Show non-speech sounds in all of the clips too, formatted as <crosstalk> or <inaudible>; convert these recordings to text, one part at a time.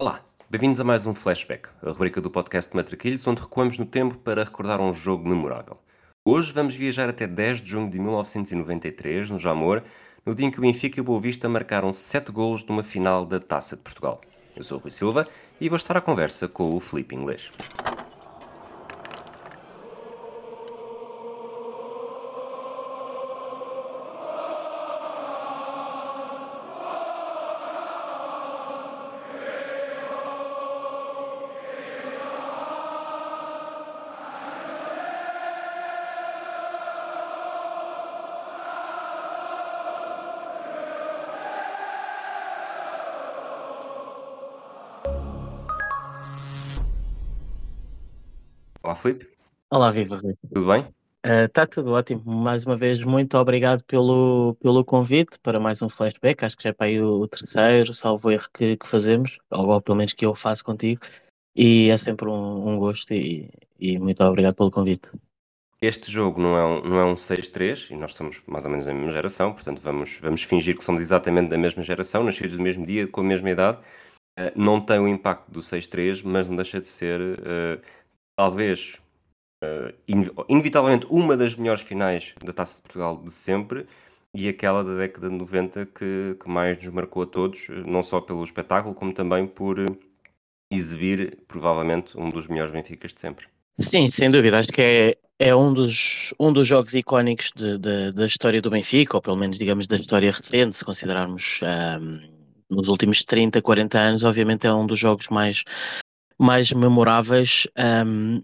Olá, bem-vindos a mais um Flashback, a rubrica do podcast Matraquilhos, onde recuamos no tempo para recordar um jogo memorável. Hoje vamos viajar até 10 de junho de 1993, no Jamor, no dia em que o Benfica e o Boa Vista marcaram 7 golos numa final da Taça de Portugal. Eu sou o Rui Silva e vou estar à conversa com o Felipe Inglês. Olá, Felipe. Olá, viva. Tudo bem? Está tudo ótimo. Mais uma vez, muito obrigado pelo, pelo convite para mais um flashback. Acho que já é para aí o, o terceiro, salvo erro, que, que fazemos, ou, ou pelo menos que eu faço contigo. E é sempre um, um gosto e, e muito obrigado pelo convite. Este jogo não é um, não é um 6-3 e nós somos mais ou menos da mesma geração, portanto vamos, vamos fingir que somos exatamente da mesma geração, nascidos no mesmo dia, com a mesma idade. Uh, não tem o impacto do 6-3, mas não deixa de ser uh, talvez uh, inevitavelmente uma das melhores finais da Taça de Portugal de sempre e aquela da década de 90 que, que mais nos marcou a todos, não só pelo espetáculo, como também por exibir provavelmente um dos melhores Benficas de sempre. Sim, sem dúvida. Acho que é, é um, dos, um dos jogos icónicos de, de, da história do Benfica, ou pelo menos, digamos, da história recente, se considerarmos um, nos últimos 30, 40 anos, obviamente é um dos jogos mais, mais memoráveis. Um,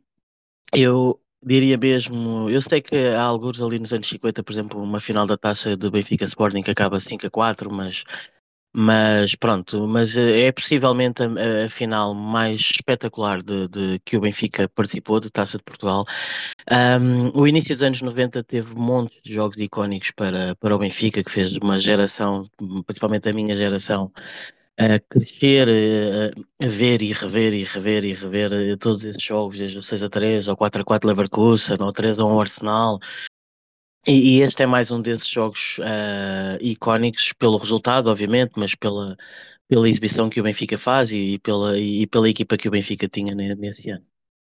eu diria mesmo, eu sei que há alguns ali nos anos 50, por exemplo, uma final da taça de Benfica Sporting que acaba 5 a 4, mas mas pronto, mas eh, é possivelmente a, a final mais espetacular de, de, que o Benfica participou de Taça de Portugal. Um, o início dos anos 90 teve montes de jogos icónicos para, para o Benfica, que fez uma geração, principalmente a minha geração, a crescer, a, a ver e rever e rever e rever eh, todos esses jogos, desde o 6 a 3, ou 4 a 4 Leverkusen, ou 3 a 1 Arsenal, e, e, este é mais um desses jogos uh, icónicos pelo resultado, obviamente, mas pela, pela exibição que o Benfica faz e, e pela, e pela equipa que o Benfica tinha nesse ano.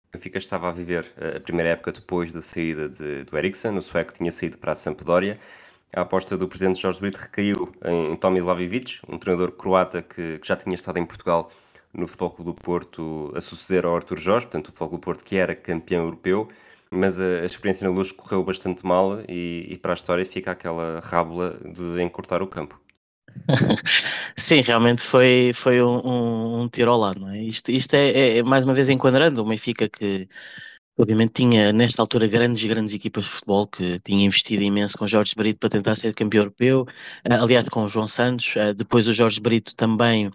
O Benfica estava a viver eh, a primeira época depois da saída de, do Eriksen, o sueco tinha saído para a Sampdoria. A aposta do presidente Jorge Brito recaiu em, em Tomislav Ivic, um treinador croata que, que, já tinha estado em Portugal no Futebol Clube do Porto a suceder ao Artur Jorge, portanto o Futebol Clube do Porto que era campeão europeu mas a, a, experiência na luz correu bastante mal e, e, para a história fica aquela rábula de encurtar o campo. <laughs> Sim, realmente foi, foi um, um, um, tiro ao lado, não é? Isto, isto é, é, é mais uma vez enquadrando o Benfica que obviamente tinha nesta altura grandes grandes equipas de futebol que tinha investido imenso com Jorge Brito para tentar ser campeão europeu, aliás com o João Santos, depois o Jorge Brito também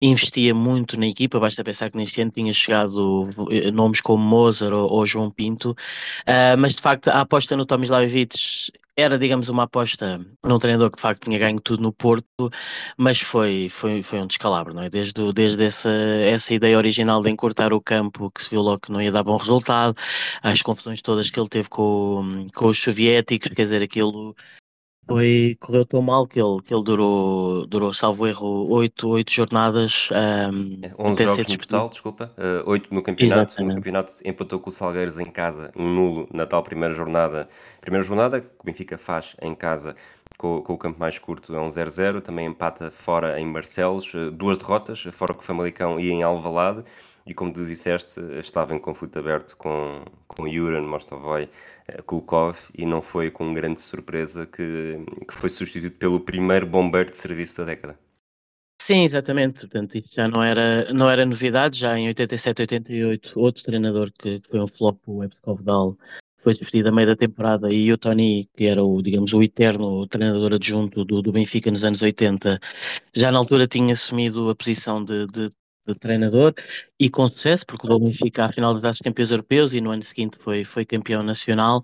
investia muito na equipa, basta pensar que neste ano tinha chegado eh, nomes como Mozart ou, ou João Pinto, uh, mas de facto a aposta no Tomislav Ivic era, digamos, uma aposta num treinador que de facto tinha ganho tudo no Porto, mas foi, foi, foi um descalabro, não é? Desde, desde essa, essa ideia original de encurtar o campo, que se viu logo que não ia dar bom resultado, as confusões todas que ele teve com, com os soviéticos, quer dizer, aquilo foi, correu tão mal que ele, que ele durou, durou, salvo erro, oito, oito jornadas. Um, 11 é, jogos no total, desculpa, uh, 8 no campeonato. Exatamente. No campeonato empatou com o Salgueiros em casa, um nulo na tal primeira jornada. Primeira jornada que o Benfica faz em casa com, com o campo mais curto é um 0-0. Também empata fora em Barcelos, uh, duas derrotas, fora com o Famalicão e em Alvalade e como tu disseste, estava em conflito aberto com, com Juran Mostovoy eh, Kulkov e não foi com grande surpresa que, que foi substituído pelo primeiro bombeiro de serviço da década. Sim, exatamente. Portanto, isto já não era, não era novidade. Já em 87, 88, outro treinador que, que foi um flop, o Epskovdal, foi despedido a meio da temporada e o Tony, que era o, digamos, o eterno treinador adjunto do, do Benfica nos anos 80, já na altura tinha assumido a posição de, de de treinador e com sucesso, porque o Benfica à final das campeões europeus e no ano seguinte foi, foi campeão nacional.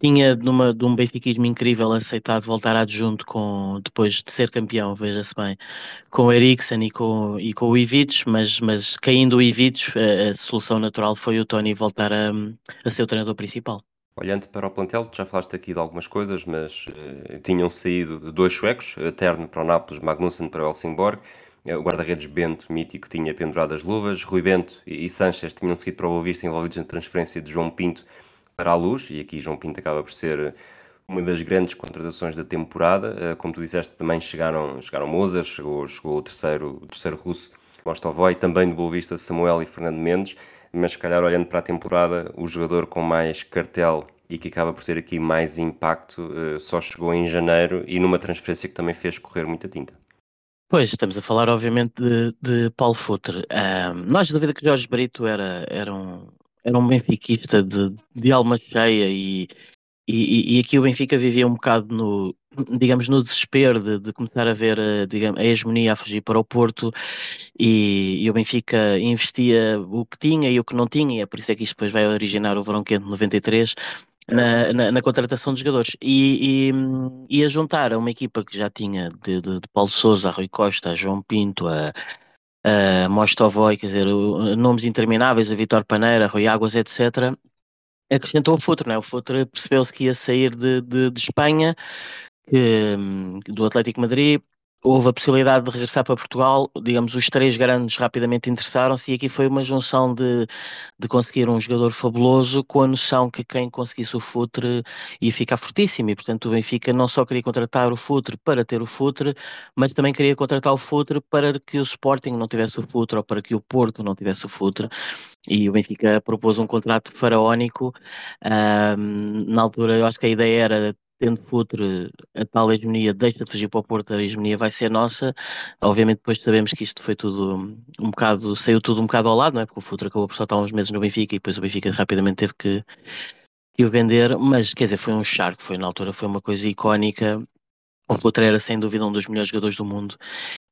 Tinha numa, de um benfiquismo incrível aceitado voltar adjunto com, depois de ser campeão, veja-se bem, com o Eriksen e com, e com o Ivic, mas, mas caindo o Ivic, a, a solução natural foi o Tony voltar a, a ser o treinador principal. Olhando para o plantel, já falaste aqui de algumas coisas, mas uh, tinham saído dois suecos, Terno para o Nápoles, Magnussen para o Helsingborg, o guarda-redes Bento, mítico, tinha pendurado as luvas, Rui Bento e Sanches tinham seguido para o Boa Vista envolvidos na transferência de João Pinto para a Luz, e aqui João Pinto acaba por ser uma das grandes contratações da temporada. Como tu disseste, também chegaram, chegaram Moser, chegou, chegou o terceiro, o terceiro russo, Mostovoy, também do Boa Vista Samuel e Fernando Mendes, mas se calhar olhando para a temporada, o jogador com mais cartel e que acaba por ter aqui mais impacto só chegou em janeiro e numa transferência que também fez correr muita tinta. Pois, estamos a falar obviamente de, de Paulo Futre. Um, não há dúvida que Jorge Brito era, era, um, era um benfiquista de, de alma cheia e, e, e aqui o Benfica vivia um bocado no, digamos, no desespero de, de começar a ver digamos, a hegemonia a fugir para o Porto e, e, o Benfica investia o que tinha e o que não tinha, e é por isso é que isto depois vai originar o Verão Quente 93, na, na, na, contratação de jogadores e, e, e, a juntar a uma equipa que já tinha de, de, de Paulo Souza, a Rui Costa, a João Pinto, a, a Mostovoy, quer dizer, nomes intermináveis, a Vitor Paneira, Rui Águas, etc., acrescentou o Futre, né? o Futre percebeu-se que ia sair de, de, de Espanha, que, do Atlético Madrid, houve a possibilidade de regressar para Portugal, digamos, os três grandes rapidamente interessaram-se e aqui foi uma junção de, de conseguir um jogador fabuloso com a noção que quem conseguisse o Futre ia ficar fortíssimo e, portanto, o Benfica não só queria contratar o Futre para ter o Futre, mas também queria contratar o Futre para que o Sporting não tivesse o Futre ou para que o Porto não tivesse o Futre e o Benfica propôs um contrato faraónico. Um, na altura, eu acho que a ideia era tendo Futre a tal hegemonia deixa de fugir para o Porto, a hegemonia vai ser nossa. Obviamente depois sabemos que isto foi tudo um bocado, saiu tudo um bocado ao lado, não é? Porque o Futre acabou por só estar uns meses no Benfica e depois o Benfica rapidamente teve que, que o vender, mas quer dizer, foi um charco, foi na altura, foi uma coisa icónica. O Futre era sem dúvida um dos melhores jogadores do mundo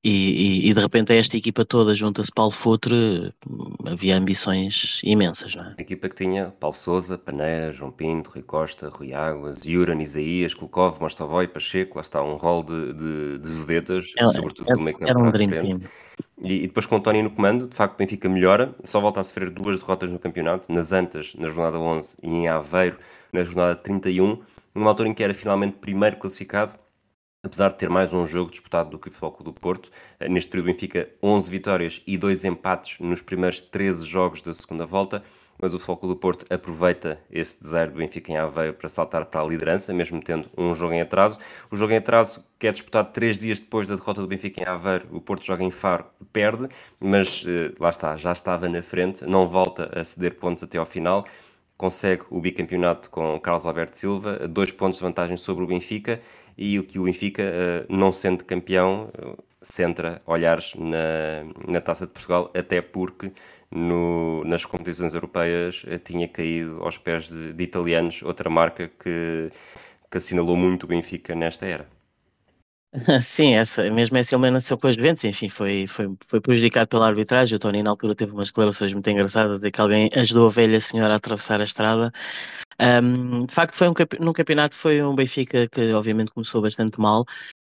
e, e, e, de repente a esta equipa toda junta-se Paulo Futre, havia ambições imensas, não é? A equipa que tinha Paulo Souza, Paneira, João Pinto, Rui Costa, Rui Águas, Yuran, Isaías, Kulkov, Mostovoy, Pacheco, lá está um rol de, de, de vedetas, era, sobretudo do meio campo era um para a frente. E, e, depois com o Tony no comando, de facto o Benfica melhora, só volta a sofrer duas derrotas no campeonato, nas Antas, na jornada 11 e em Aveiro, na jornada 31, numa altura em que era finalmente primeiro classificado, apesar de ter mais um jogo disputado do que o Futebol do Porto. Eh, neste período, Benfica 11 vitórias e 2 empates nos primeiros 13 jogos da segunda volta, mas o Futebol do Porto aproveita esse desaire do Benfica em Aveiro para saltar para a liderança, mesmo tendo um jogo em atraso. O jogo em atraso, que é disputado três dias depois da derrota do Benfica em Aveiro, o Porto joga em Faro, perde, mas eh, lá está, já estava na frente, não volta a ceder pontos até ao final consegue o bicampeonato com Carlos Alberto Silva, dois pontos de vantagem sobre o Benfica e o que o Benfica, eh, não sendo campeão, eh, centra olhares na, na Taça de Portugal, até porque no, nas competições europeias eh, tinha caído aos pés de, de italianos, outra marca que, que assinalou muito o Benfica nesta era. <laughs> Sim, essa, mesmo essa ele nasceu com as Juventus, enfim, foi, foi, foi prejudicado pela arbitragem. O Tony, na altura, teve umas declarações muito engraçadas de que alguém ajudou a velha senhora a atravessar a estrada. Um, de facto, foi um, num campeonato foi um Benfica que, obviamente, começou bastante mal,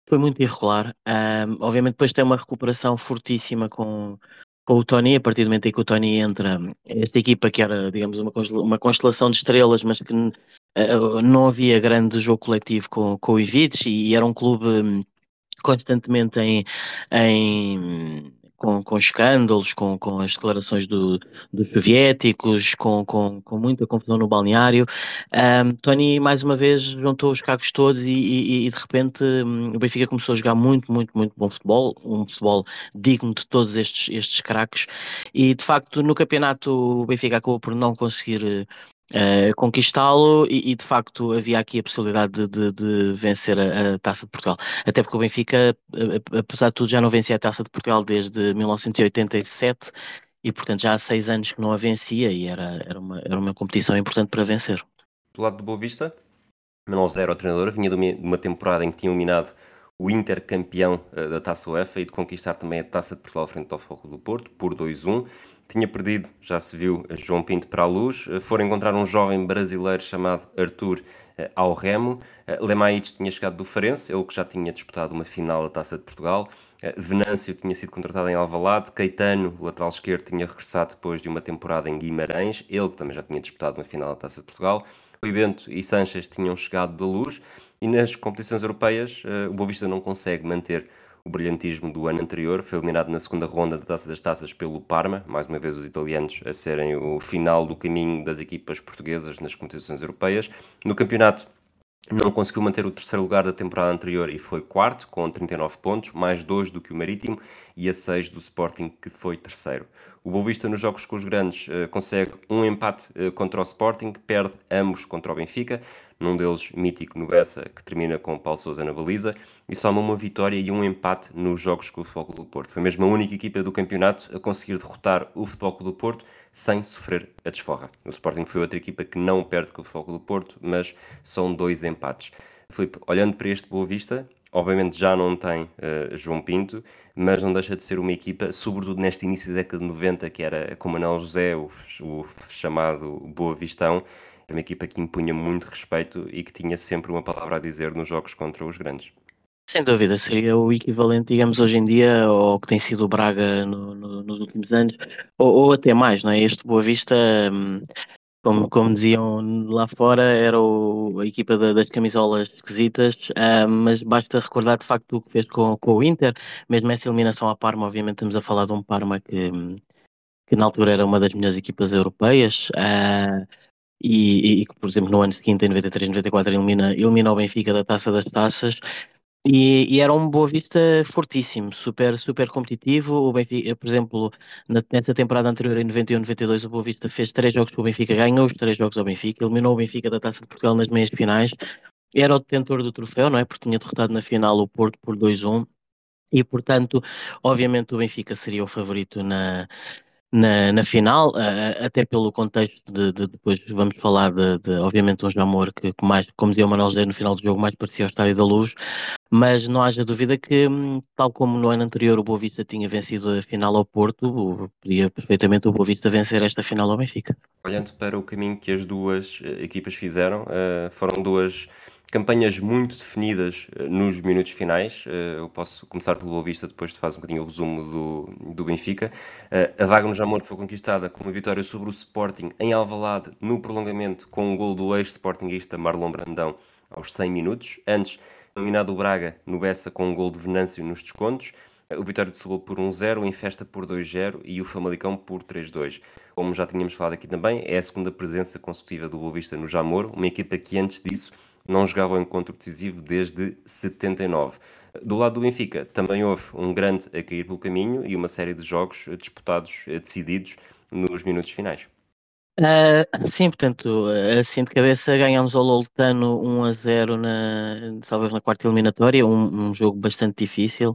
foi muito irregular. Um, obviamente, depois tem uma recuperação fortíssima com, com o Tony. A partir do momento em que o Tony entra, esta equipa que era, digamos, uma, uma constelação de estrelas, mas que não havia grande jogo coletivo com, com o Ivic e era um clube hum, constantemente em, em com, com escândalos, com, com as declarações do, dos soviéticos, com, com, com muita confusão no balneário. Um, Tony, mais uma vez, juntou os cacos todos e, e, e de repente um, o Benfica começou a jogar muito, muito, muito bom futebol, um futebol digno de todos estes, estes craques. E de facto, no campeonato, o Benfica acabou por não conseguir uh, conquistá-lo e, e, de facto havia aqui a possibilidade de, de, de vencer a, a, Taça de Portugal. Até porque o Benfica, apesar de tudo, já não vencia a Taça de Portugal desde 1987 e portanto já há seis anos que não a vencia e era, era, uma, era uma competição importante para vencer. Do lado do Boa Vista, Manuel Zero, o treinador, vinha de uma, temporada em que tinha eliminado o Inter campeão da Taça UEFA e de conquistar também a Taça de Portugal frente ao Foco do Porto por 2-1 tinha perdido, já se viu, João Pinto para a luz. Eh, foram encontrar um jovem brasileiro chamado Arthur eh, ao remo. Eh, Lemaites tinha chegado do Farense, ele que já tinha disputado uma final da Taça de Portugal. Venâncio tinha sido contratado em Alvalade. Caetano, lateral esquerdo, tinha regressado depois de uma temporada em Guimarães. Ele que também já tinha disputado uma final da Taça de Portugal. Rui Bento e Sanches tinham chegado da luz. E nas competições europeias, o Boa Vista não consegue manter o brilhantismo do ano anterior, foi eliminado na segunda ronda da Taça das Taças pelo Parma, mais uma vez os italianos a serem o final do caminho das equipas portuguesas nas competições europeias. No campeonato não conseguiu manter o terceiro lugar da temporada anterior e foi quarto, com 39 pontos, mais dois do que o Marítimo e a seis do Sporting, que foi terceiro. O Boavista nos jogos com os grandes uh, consegue um empate uh, contra o Sporting, perde ambos contra o Benfica, num deles mítico no Bessa, que termina com Paulo Sousa na baliza, e soma uma vitória e um empate nos jogos com o Futebol Clube do Porto. Foi mesmo a única equipa do campeonato a conseguir derrotar o Futebol Clube do Porto sem sofrer a desforra. O Sporting foi outra equipa que não perde com o Futebol Clube do Porto, mas são dois empates. Filipe, olhando para este Boa Vista, obviamente já não tem uh, João Pinto, mas não deixa de ser uma equipa, sobretudo neste início da década de 90, que era com Manuel José, o, o chamado Boa Vistão, era uma equipa que impunha muito respeito e que tinha sempre uma palavra a dizer nos jogos contra os grandes. Sem dúvida, seria o equivalente, digamos, hoje em dia ao que tem sido o Braga no, no, nos últimos anos, ou, ou, até mais, não é? Este Boa Vista, hum, como, como diziam lá fora, era o, a equipa da, das camisolas esquisitas, uh, mas basta recordar de facto o que fez com, com o Inter, mesmo essa eliminação à Parma, obviamente estamos a falar de um Parma que, que na altura era uma das melhores equipas europeias, uh, e, que, por exemplo, no ano seguinte, em 93, 94, elimina, elimina o Benfica da Taça das Taças. E, e, era um Boa Vista fortíssimo, super, super competitivo. O Benfica, por exemplo, na, nessa temporada anterior, em 91, 92, o Boa Vista fez três jogos com o Benfica, ganhou os três jogos ao Benfica, eliminou o Benfica da Taça de Portugal nas meias finais. Era o detentor do troféu, não é? Porque tinha derrotado na final o Porto por 2-1. E, portanto, obviamente o Benfica seria o favorito na, na, na final, uh, até pelo contexto de, de, depois vamos falar de, de obviamente um Jamor que, que, mais, como dizia o Manuel José no final do jogo, mais parecia o Estádio da Luz, mas não haja dúvida que, hum, tal como no ano anterior o Boa Vista tinha vencido a final ao Porto, podia perfeitamente o Boa Vista vencer esta final ao Benfica. Olhando para o caminho que as duas eh, equipas fizeram, uh, foram duas campanhas muito definidas uh, nos minutos finais. Uh, eu posso começar pelo Boa Vista, depois te faz um bocadinho o resumo do, do Benfica. Uh, a vaga no Jamor foi conquistada com uma vitória sobre o Sporting em Alvalade no prolongamento com um gol do ex-sportinguista Marlon Brandão aos 100 minutos. Antes, eliminado o Braga no Bessa com um gol de Venâncio nos descontos. O Vitória de Setúbal por 1-0, o Infesta por 2-0 e o Famalicão por 3-2. Como já tínhamos falado aqui também, é a segunda presença consecutiva do Boa Vista no Jamor, uma equipa que antes disso não jogava o encontro decisivo desde 79. Do lado do Benfica, também houve um grande a cair pelo caminho e uma série de jogos disputados, decididos nos minutos finais. Uh, sim, portanto, assim de cabeça ganhámos ao Loltano 1 a 0 na, talvez na quarta eliminatória, um, um jogo bastante difícil.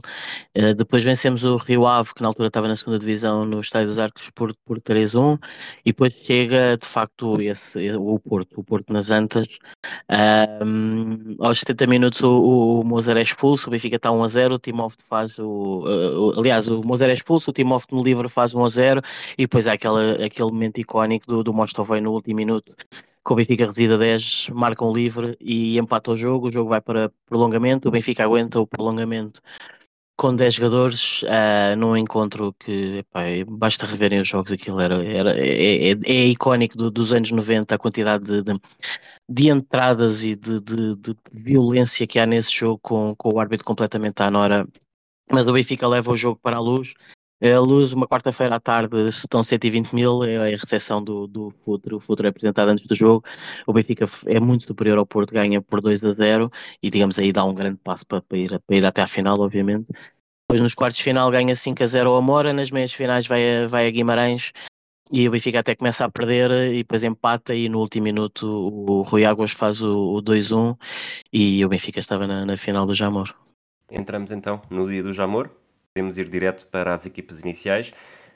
Uh, depois vencemos o Rio Ave, que na altura estava na segunda divisão, no Estádio dos Arcos, por, por 3-1, e depois chega de facto esse, o Porto, o Porto nas Antas. Uh, aos 70 minutos o, o Mozart é expulso, o Benfica está 1 a 0, o Timóteo faz o, uh, aliás, o Mozart é expulso, o Timóteo no livre faz 1 a 0, e depois há aquela, aquele momento icónico do, do Mostovoi no último minuto, com o Benfica reduzida a 10, marcam livre e empata o jogo. O jogo vai para prolongamento. O Benfica aguenta o prolongamento com 10 jogadores uh, num encontro que epá, basta reverem os jogos, aquilo era, era é, é, é icónico do, dos anos 90, a quantidade de, de, de entradas e de, de, violência que há nesse jogo com, com o árbitro completamente à nora. Mas o Benfica leva o jogo para a luz é a luz, uma quarta-feira à tarde, estão 120 mil, é a recepção do, do Futuro. O Futuro é apresentado antes do jogo. O Benfica é muito superior ao Porto, ganha por 2 a 0 e, digamos, aí dá um grande passo para, para, ir, para ir até à final, obviamente. Depois, nos quartos de final, ganha 5 a 0 ao Amora. Nas meias finais, vai a, vai a Guimarães e o Benfica até começa a perder e depois empata. E no último minuto, o Rui Águas faz o, o 2-1 e o Benfica estava na, na final do Jamor. Entramos então no dia do Jamor podemos ir direto para as equipas iniciais.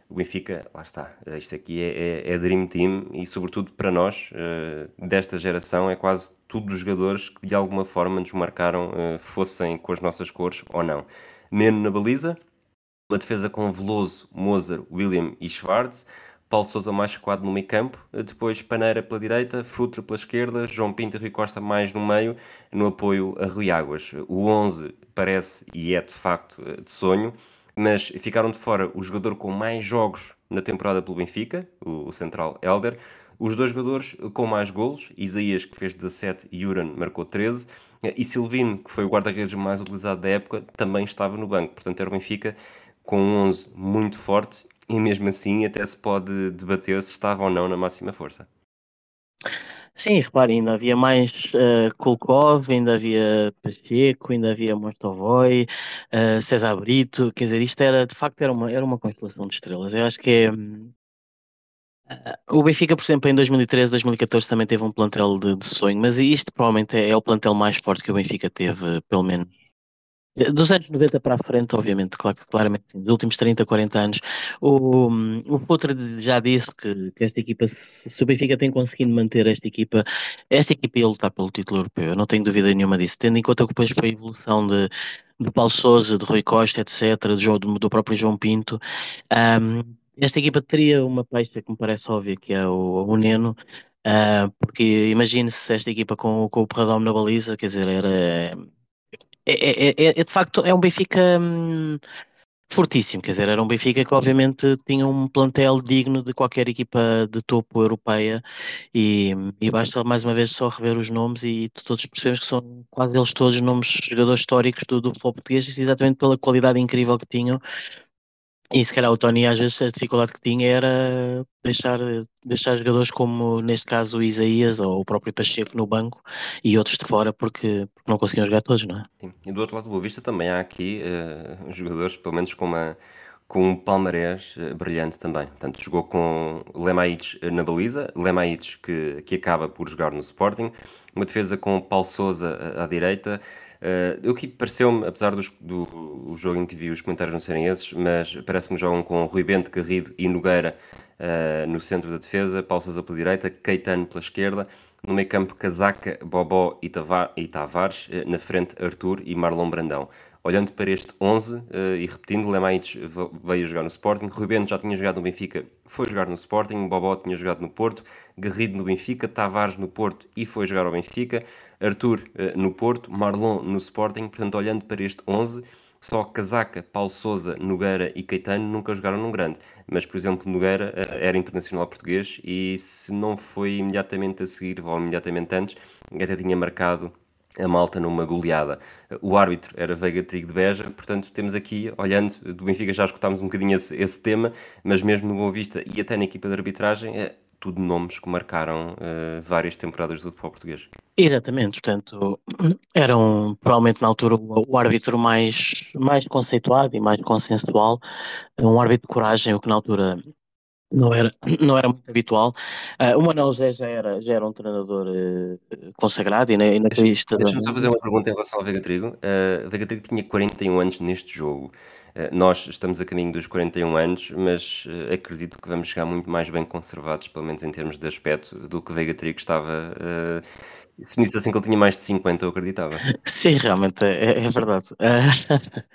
O Benfica, lá está, isto aqui é, é, é Dream Team e, sobretudo para nós, uh, desta geração, é quase tudo os jogadores que de alguma forma nos marcaram, uh, fossem com as nossas cores ou não. Neno na baliza, uma defesa com Veloso, Moser, William e Schwartz, Paulo Sousa mais recuado no meio campo, depois Paneira pela direita, Futre pela esquerda, João Pinto e Rui Costa mais no meio, no apoio a Rui Águas. O 11 parece e é de facto de sonho, mas ficaram de fora o jogador com mais jogos na temporada pelo Benfica, o, central Elder, os dois jogadores com mais golos, Isaías que fez 17 e Uran marcou 13, e Silvino, que foi o guarda-redes mais utilizado da época, também estava no banco. Portanto, era o Benfica com um 11 muito forte e mesmo assim até se pode debater se estava ou não na máxima força. Sim, repare, ainda havia mais uh, Kulkov, ainda havia Pacheco, ainda havia Mostovoy, uh, César Brito, quer dizer, isto era, de facto, era uma, era uma constelação de estrelas. Eu acho que é, uh, o Benfica, por exemplo, em 2013, 2014 também teve um plantel de, de sonho, mas isto provavelmente é, é, o plantel mais forte que o Benfica teve, pelo menos dos anos 90 para a frente, obviamente, claro, claramente sim, dos últimos 30, 40 anos, o, o Futre já disse que, que, esta equipa, se o Benfica tem conseguido manter esta equipa, esta equipa ia lutar pelo título europeu, eu não tenho dúvida nenhuma disso, tendo em conta que depois foi a evolução de, de Paulo Souza, de Rui Costa, etc., do, do próprio João Pinto, um, esta equipa teria uma pecha que me parece óbvia, que é o, o Neno, uh, porque imagine-se esta equipa com, com o Perradome na baliza, quer dizer, era é, é, é, de facto é um Benfica hum, fortíssimo, quer dizer, era um Benfica que obviamente tinha um plantel digno de qualquer equipa de topo europeia. E, e basta mais uma vez só rever os nomes e todos percebemos que são quase eles todos nomes jogadores históricos do, do futebol português, exatamente pela qualidade incrível que tinham e se calhar o Tony às vezes a dificuldade que tinha era deixar, deixar jogadores como neste caso o Isaías ou o próprio Pacheco no banco e outros de fora porque, porque não conseguiam jogar todos, não é? Sim. E do outro lado do Boa Vista também há aqui uh, jogadores, pelo menos com uma com um palmarés uh, brilhante também. Portanto, jogou com Lemaites eh, na baliza, Lemaites que, que acaba por jogar no Sporting, uma defesa com Paulo Souza à direita, Uh, eu que pareceu-me, apesar dos, do jogo em que vi os comentários não serem esses, mas parece-me que jogam com Rui Bento, Garrido e Nogueira uh, no centro da defesa, Paulo pela direita, Caetano pela esquerda, no meio campo Casaca, Bobó e, Tavares, uh, na frente Arthur e Marlon Brandão. Olhando para este 11 e repetindo, Lemaites veio jogar no Sporting, Rui Bento já tinha jogado no Benfica, foi jogar no Sporting, Bobó tinha jogado no Porto, Garrido no Benfica, Tavares no Porto e foi jogar ao Benfica, Arthur uh, no Porto, Marlon no Sporting, portanto, olhando para este 11, só Casaca, Paulo Souza, Nogueira e Caetano nunca jogaram num grande. Mas, por exemplo, Nogueira uh, era internacional português e se não foi imediatamente a seguir ou imediatamente antes, até tinha marcado a malta numa goleada. O árbitro era Veiga Trigo de Beja, portanto temos aqui, olhando, do Benfica já escutámos um bocadinho esse, esse tema, mas mesmo no Boa Vista e até na equipa de arbitragem, é, tudo nomes que marcaram uh, várias temporadas do futebol português. Exatamente, portanto, eram provavelmente na altura o, o árbitro mais, mais conceituado e mais consensual, um árbitro de coragem, o que na altura não era, <clears throat> não era muito habitual. Uh, o Manuel José já era, já era um treinador uh, consagrado e na, e na Deixa, lista. Deixa-me só fazer uma pergunta em relação ao Vega Trigo. Uh, Vega Trigo tinha 41 anos neste jogo. Uh, nós estamos a caminho dos 41 anos, mas uh, acredito que vamos chegar muito mais bem conservados, pelo menos em termos de aspecto, do que Vega Trigo estava. se me disse assim que ele tinha mais de 50, eu acreditava. <laughs> Sim, realmente, é, é verdade. <laughs>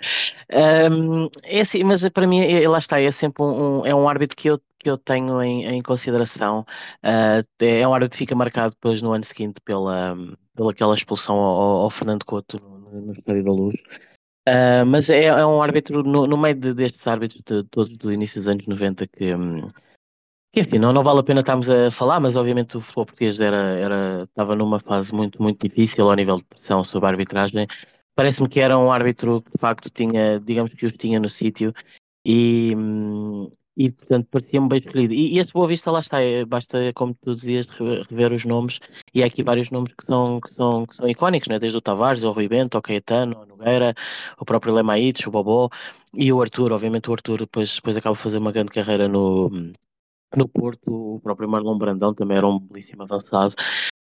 Um, é assim, mas para mim, é, lá está, é sempre um, um, é um árbitro que eu que eu tenho em, em consideração uh, é um árbitro que fica marcado depois no ano seguinte pela, pela aquela expulsão ao, ao Fernando Couto no, no Estádio da Luz. Uh, mas é, é, um árbitro, no, no meio de, destes árbitros de, todos do início dos anos 90 que, um, que enfim, não, não vale a pena estarmos a falar, mas obviamente o futebol português era, era, estava numa fase muito, muito difícil ao nível de pressão sobre a arbitragem. Parece-me que era um árbitro que de facto tinha, digamos que os tinha no sítio e, hum, e portanto parecia-me bem escolhido. E, e este Boa Vista lá está, é, basta, como tu dizias, rever os nomes, e há aqui vários nomes que são, que são, que são icónicos, né? desde o Tavares, o Rui Bento, o Caetano, o Nogueira, o próprio Lemaites, o Bobó, e o Arthur, obviamente o Arthur depois, depois acaba de fazer uma grande carreira no, no Porto, o próprio Marlon Brandão também era um belíssimo avançado.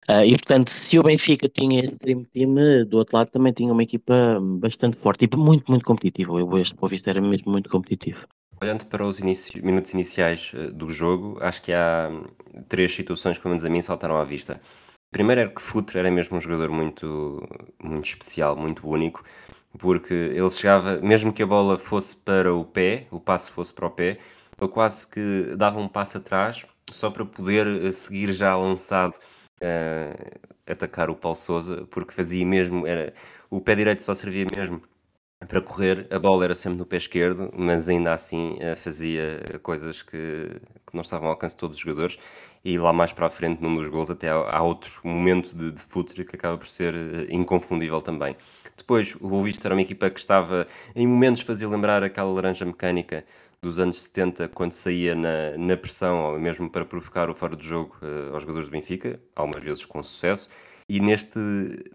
Uh, e portanto, se o Benfica tinha este Dream Team, do outro lado também tinha uma equipa bastante forte e muito, muito competitiva. Eu, este Boa Vista era mesmo muito competitivo. Olhando para os minutos iniciais uh, do jogo, acho que há hum, três situações que, pelo menos a mim, saltaram à vista. Primeiro era que Futre era mesmo um jogador muito, muito especial, muito único, porque ele chegava, mesmo que a bola fosse para o pé, o passe fosse para o pé, ele quase que dava um passo atrás só para poder eh, seguir já lançado uh, atacar o Paulo Souza, porque fazia mesmo, era, o pé direito só servia mesmo para correr, a bola era sempre no pé esquerdo, mas ainda assim uh, fazia coisas que, que, não estavam ao alcance de todos os jogadores. E lá mais para a frente, num dos gols, até há, outro momento de, de futre que acaba por ser uh, inconfundível também. Depois, o Boa Vista era uma equipa que estava, em momentos, fazia lembrar aquela laranja mecânica dos anos 70, quando saía na, na pressão, ou mesmo para provocar o fora de jogo uh, aos jogadores do Benfica, algumas vezes com sucesso. E neste,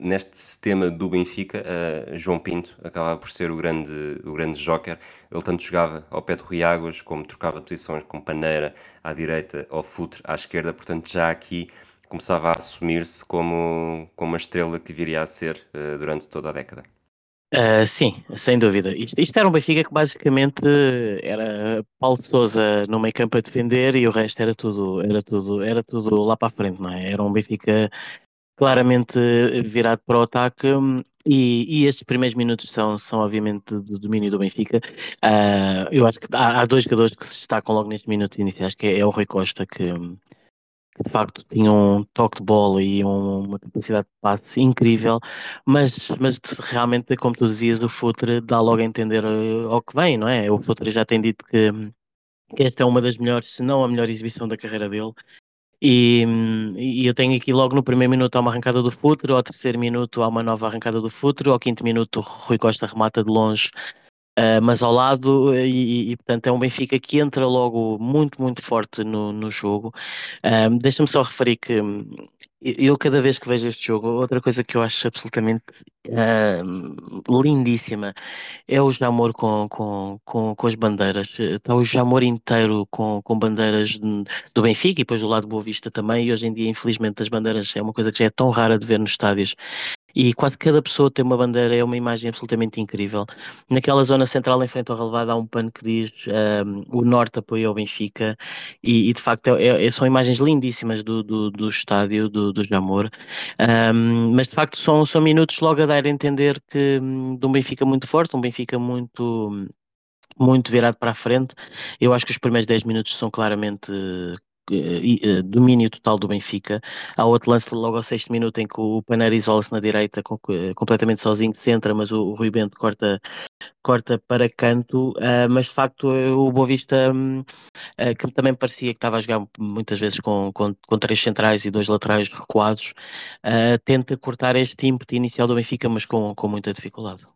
neste sistema do Benfica, uh, João Pinto acabava por ser o grande, o grande joker. Ele tanto jogava ao pé de Rui Águas, como trocava posições com Paneira à direita ou Futre à esquerda. Portanto, já aqui começava a assumir-se como, como uma estrela que viria a ser uh, durante toda a década. Uh, sim, sem dúvida. Isto, isto, era um Benfica que basicamente era Paulo Souza no meio campo a defender e o resto era tudo, era tudo, era tudo lá para a frente, não é? Era um Benfica claramente virado para o ataque e, e estes primeiros minutos são, são obviamente do domínio do Benfica. Uh, eu acho que há, há, dois jogadores que se destacam logo nestes minutos iniciais, que é, é o Rui Costa, que, que de facto tinha um toque de bola e um, uma capacidade de passe incrível, mas, mas realmente, como tu dizias, o Futre dá logo a entender uh, ao que vem, não é? O Futre já tem dito que, que esta é uma das melhores, se não a melhor exibição da carreira dele. E, e, eu tenho aqui logo no primeiro minuto há uma arrancada do Futre, ao terceiro minuto há uma nova arrancada do Futre, ao quinto minuto Rui Costa remata de longe Uh, mas ao lado, e, e, portanto é um Benfica que entra logo muito, muito forte no, no jogo. Uh, Deixa-me só referir que eu, cada vez que vejo este jogo, outra coisa que eu acho absolutamente lindíssima é o Jamor com, com, com, com, as bandeiras. Está o Jamor inteiro com, com bandeiras do Benfica e depois do lado do Boa Vista também. E hoje em dia, infelizmente, as bandeiras é uma coisa que já é tão rara de ver nos estádios e quase cada pessoa tem uma bandeira, é uma imagem absolutamente incrível. Naquela zona central, em frente ao relevado, há um pano que diz um, o Norte apoia o Benfica, e, e de facto é, é, são imagens lindíssimas do, do, do estádio, do, do Jamor, um, mas de facto são, são minutos logo a dar a entender que um, de um Benfica muito forte, um Benfica muito muito virado para a frente. Eu acho que os primeiros 10 minutos são claramente domínio total do Benfica. Há outro lance logo ao sexto minuto em que o Paneira isola-se na direita com, completamente sozinho, centra, mas o, Rui Bento corta, corta para canto. Uh, mas de facto o Boa Vista, um, uh, que também parecia que estava a jogar muitas vezes com, com, com três centrais e dois laterais recuados, tenta cortar este ímpeto inicial do Benfica, mas com, com muita dificuldade.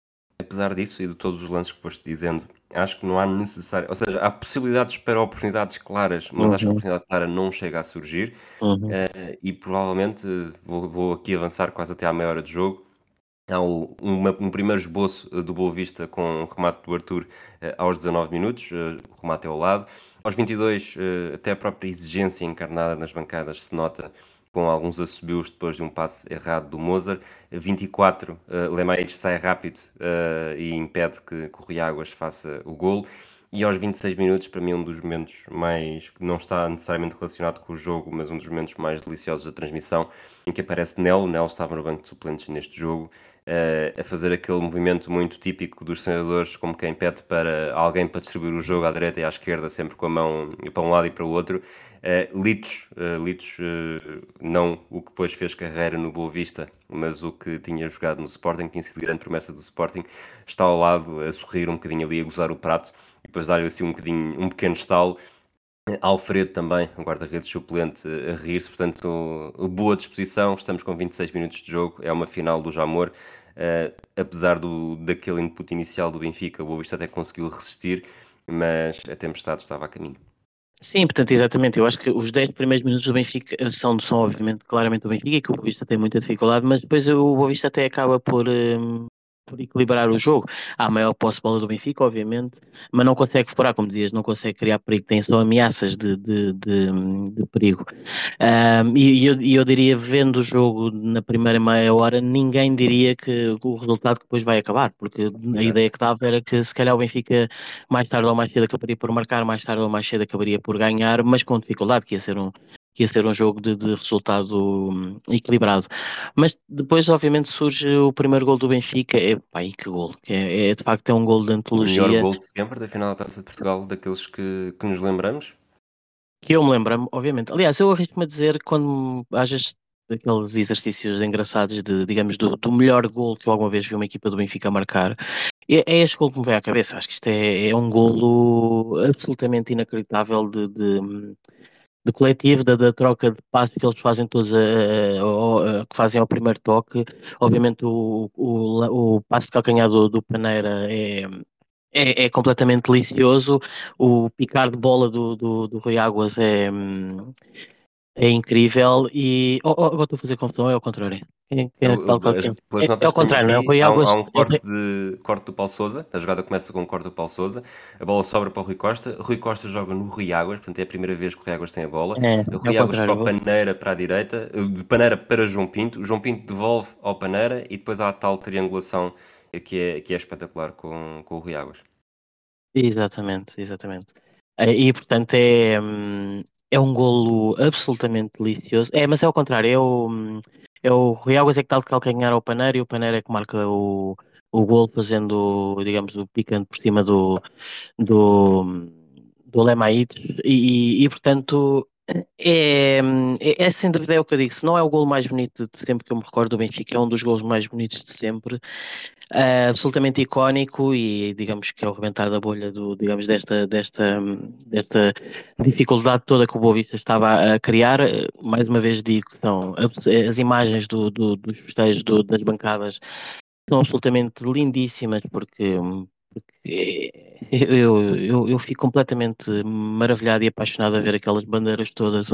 Apesar disso e de todos os lances que foste dizendo, acho que não há necessário, ou seja, há possibilidades para oportunidades claras, mas acho que a uhum. oportunidade clara não chega a surgir. Uhum. Uh, e provavelmente vou, vou, aqui avançar quase até à meia hora de jogo. Há o, uma, um primeiro esboço do Boa Vista com o remate do Arthur uh, aos 19 minutos, uh, o remate é ao lado. Aos 22, até a própria exigência encarnada nas bancadas se nota com alguns assobios depois de um passe errado do Mozart. 24, uh, Lemaites sai rápido uh, e impede que, que o Riáguas faça o golo. E aos 26 minutos, para mim, um dos momentos mais. não está necessariamente relacionado com o jogo, mas um dos momentos mais deliciosos da transmissão, em que aparece Nelo. Nelo estava no banco de suplentes neste jogo, a fazer aquele movimento muito típico dos treinadores, como quem pede para alguém para distribuir o jogo à direita e à esquerda, sempre com a mão para um lado e para o outro. Uh, Litos, uh, Litos não o que depois fez carreira no Boa Vista, mas o que tinha jogado no Sporting, tinha sido grande promessa do Sporting, está ao lado a sorrir um bocadinho ali, a gozar o prato, e depois dar-lhe assim um bocadinho, um pequeno estalo. Alfredo também, um guarda-redes suplente, a rir-se, portanto, boa disposição. Estamos com 26 minutos de jogo, é uma final do Jamor. Uh, apesar do, daquele input inicial do Benfica, o Boa Vista até conseguiu resistir, mas a tempestade estava a caminho. Sim, portanto, exatamente. Eu acho que os 10 primeiros minutos do Benfica são, são obviamente, claramente o Benfica, que o Boa Vista tem muita dificuldade, mas depois o Boa Vista até acaba por, um, por equilibrar o jogo. Há a maior posse de bola do Benfica, obviamente, mas não consegue furar, como dizias, não consegue criar perigo, tem só ameaças de, de, de, de perigo. Um, e eu, eu diria, vendo o jogo na primeira meia hora, ninguém diria que o resultado depois vai acabar, porque Exato. a ideia que dava era que se calhar o Benfica mais tarde ou mais cedo acabaria por marcar, mais tarde ou mais cedo acabaria por ganhar, mas com dificuldade, que ia ser um, que ia ser um jogo de, de, resultado hum, equilibrado. Mas depois, obviamente, surge o primeiro gol do Benfica. É, pá, e que gol! É, é, de facto é um gol de antologia. O melhor gol de sempre da final da Taça de Portugal, daqueles que, que nos lembramos? Que eu me lembro, obviamente. Aliás, eu arrisco-me a dizer, quando às aqueles exercícios engraçados de, digamos, do, do melhor gol que eu alguma vez vi uma equipa do Benfica marcar, É, é este gol que me vem à cabeça. Acho que isto é, é um golo absolutamente inacreditável de, de, de coletivo, da, da, troca de passos que eles fazem todos, a, a, a, que fazem ao primeiro toque. Obviamente o, o, o passo de calcanhar do, do Paneira é, é, é, completamente delicioso. O picar de bola do, do, do Rui Águas é, é incrível e oh, oh, agora estou a fazer confusão, é ao contrário. É, quem? É, é ao contrário, não é? O Rui Águas. Há um, há um corte, de, corte do Paulo Souza, a jogada começa com um corte do Paulo Souza, a bola sobra para o Rui Costa, Rui Costa joga no Rui Águas, portanto é a primeira vez que o Rui Águas tem a bola. É, o Rui Águas para o Paneira para a direita, de Paneira para João Pinto, o João Pinto devolve ao Paneira e depois há a tal triangulação que é, que é espetacular com, com o Rui Águas. Exatamente, exatamente. Eh, e portanto é, hum, é um golo absolutamente delicioso. É, mas é ao contrário, é o, é o Rui é que está de calcanhar ao Paneiro e o Paneiro é que marca o, o golo fazendo, digamos, o picante por cima do, do, do Lemaítes e, e, portanto é, é, é, sem dúvida é o que eu digo, se não é o golo mais bonito de sempre que eu me recordo do Benfica, é um dos golos mais bonitos de sempre uh, absolutamente icónico e digamos que é o rebentar da bolha do, digamos, desta, desta, desta dificuldade toda que o Boa Vista estava a criar. Mais uma vez digo que são as imagens do, do, dos festejos das bancadas são absolutamente lindíssimas porque porque <laughs> eu, eu, eu fico completamente maravilhado e apaixonado a ver aquelas bandeiras todas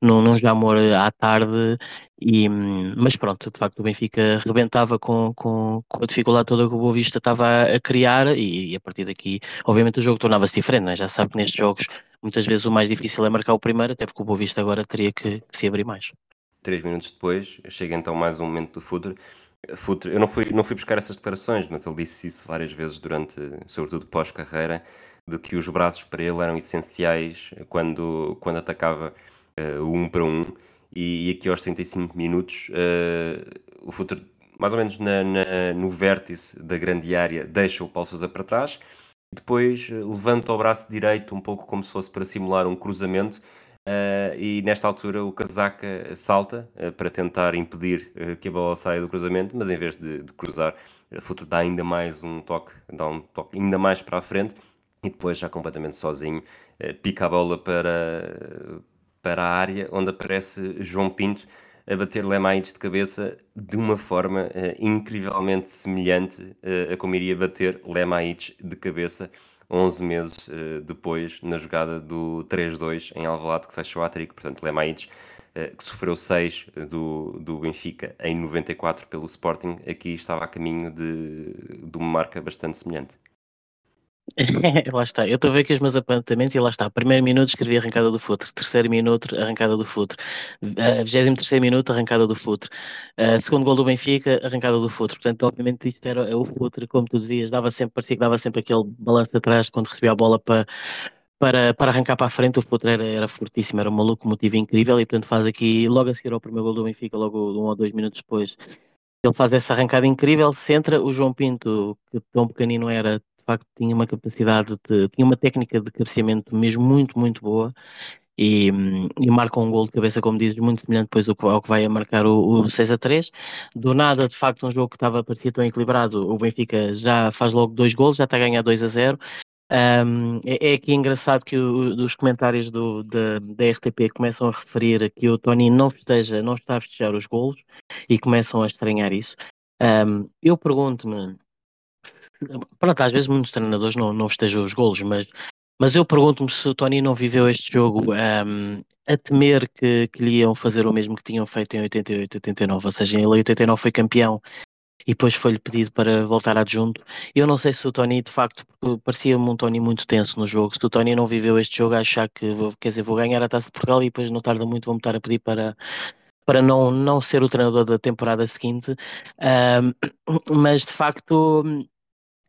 num, num jamor à tarde, e, mas pronto, de facto o Benfica rebentava com, com, com a dificuldade toda que o Boa Vista estava a criar e, e a partir daqui, obviamente o jogo tornava-se diferente, né? já sabe que nestes jogos muitas vezes o mais difícil é marcar o primeiro, até porque o Boa Vista agora teria que, que se abrir mais. Três minutos depois, chega então mais um momento do Futre, eu não fui, não fui buscar essas declarações, mas ele disse isso várias vezes durante, sobretudo pós-carreira, de que os braços para ele eram essenciais quando, quando atacava uh, o um para um. E, e, aqui aos 35 minutos, uh, o Futre, mais ou menos na, na, no vértice da grande área, deixa o Paulo Sousa para trás. Depois uh, levanta o braço direito, um pouco como se fosse para simular um cruzamento, Uh, e nesta altura o Casaca salta uh, para tentar impedir uh, que a bola saia do cruzamento, mas em vez de, de cruzar, Futre dá ainda mais um toque, dá um toque ainda mais para a frente e depois já completamente sozinho pica a bola para, para a área onde aparece João Pinto a bater Lemaites de cabeça de uma forma incrivelmente semelhante a como iria bater Lemaites de cabeça 11 meses uh, depois, na jogada do 3-2 em Alvalade, que fechou a trico, portanto, Lemaites, uh, que sofreu 6 do, do Benfica em 94 pelo Sporting, aqui estava a caminho de, de uma marca bastante semelhante. <laughs> lá está, eu estou a ver aqui os meus apontamentos e lá está. Primeiro minuto escrevi arrancada do futre, terceiro minuto arrancada do futre, uh, vigésimo terceiro minuto arrancada do futre, uh, segundo gol do Benfica arrancada do futre. Portanto, obviamente isto era o futre, como tu dizias, dava sempre, parecia que dava sempre aquele balanço atrás quando recebia a bola para, para, para arrancar para a frente. O futre era, era fortíssimo, era uma locomotiva incrível e portanto faz aqui, logo a seguir ao primeiro gol do Benfica, logo um ou dois minutos depois, ele faz essa arrancada incrível, centra o João Pinto, que tão pequenino era, de facto tinha uma capacidade de, tinha uma técnica de cabeceamento mesmo muito, muito boa e, e marca um gol de cabeça, como dizes, muito semelhante depois ao que vai a marcar o, o 6 a 3. Do nada, de facto, um jogo que estava parecia tão equilibrado, o Benfica já faz logo dois gols, já está a ganhar 2 a 0. Um, é, é aqui engraçado que os comentários do, da, da RTP começam a referir que o Tony não festeja, não está a festejar os golos e começam a estranhar isso. Um, eu pergunto-me, Pronto, às vezes muitos treinadores não, não festejam os golos, mas, mas eu pergunto-me se o Tony não viveu este jogo um, a temer que, que lhe iam fazer o mesmo que tinham feito em 88, 89, ou seja, ele em 89 foi campeão e depois foi-lhe pedido para voltar adjunto. Eu não sei se o Tony, de facto, parecia-me um Tony muito tenso no jogo. Se o Tony não viveu este jogo, a achar que vou, quer dizer, vou ganhar a taça de Portugal e depois não tarda muito vou-me estar a pedir para, para não, não ser o treinador da temporada seguinte. Um, <clears throat> mas de facto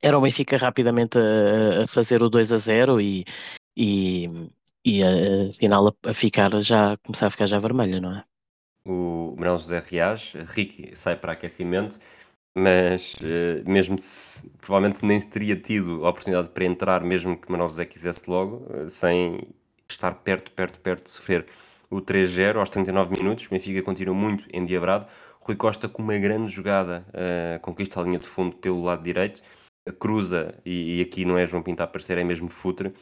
era o Benfica rapidamente a, a fazer o 2 a 0 e, e, e a, a, a, ficar já, começar a ficar já vermelha, não é? O Manuel José Rias, Ricky, sai para aquecimento, mas uh, mesmo se provavelmente nem se teria tido a oportunidade para entrar, mesmo que Manuel José quisesse logo, uh, sem estar perto, perto, perto de sofrer o 3-0 aos 39 minutos. O Benfica continua muito endiabrado. Rui Costa com uma grande jogada uh, conquista a linha de fundo pelo lado direito cruza, e, e aqui não é João Pinto a aparecer, é mesmo Futre.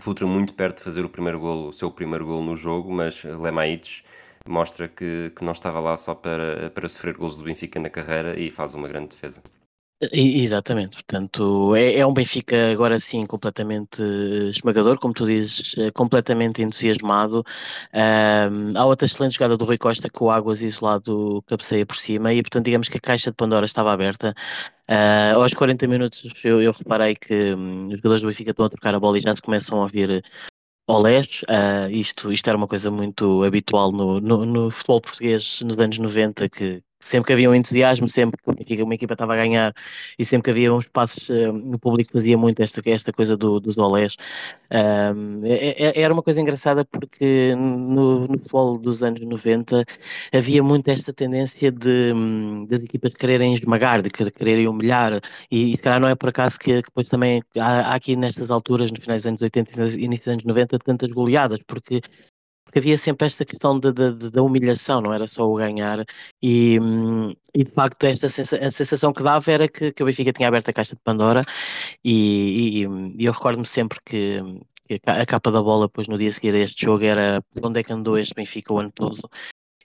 Futre muito perto de fazer o primeiro golo, o seu primeiro golo no jogo, mas Lemaites mostra que, que não estava lá só para, para sofrer gols do Benfica na carreira e faz uma grande defesa. Exatamente, portanto, é, é, um Benfica agora sim completamente esmagador, como tu dizes, eh, completamente entusiasmado. Um, há outra excelente jogada do Rui Costa que o Águas isolado cabeceia por cima e, portanto, digamos que a caixa de Pandora estava aberta. Uh, aos 40 minutos eu, eu reparei que um, os jogadores do Benfica estão a trocar a bola e já se começam a ouvir olés. Uh, isto, isto era uma coisa muito habitual no, no, no futebol português nos anos 90, que sempre que havia um entusiasmo, sempre que uma equipa estava a ganhar e sempre que havia uns passos, uh, no público fazia muito esta, esta coisa do, dos olés. Um, é, é, era uma coisa engraçada porque no, no, futebol dos anos 90 havia muito esta tendência de, um, das equipas quererem esmagar, de quererem humilhar, e, e se calhar não é por acaso que, que depois também há, há, aqui nestas alturas, no finais dos anos 80 e início dos anos 90, tantas goleadas, porque porque havia sempre esta questão da humilhação, não era só o ganhar, e, hum, e de facto esta sensa, a sensação que dava era que, que o Benfica tinha aberto a caixa de Pandora, e, e, e eu recordo-me sempre que, a capa da bola, depois no dia seguinte a este jogo, era onde é que andou este Benfica o ano todo,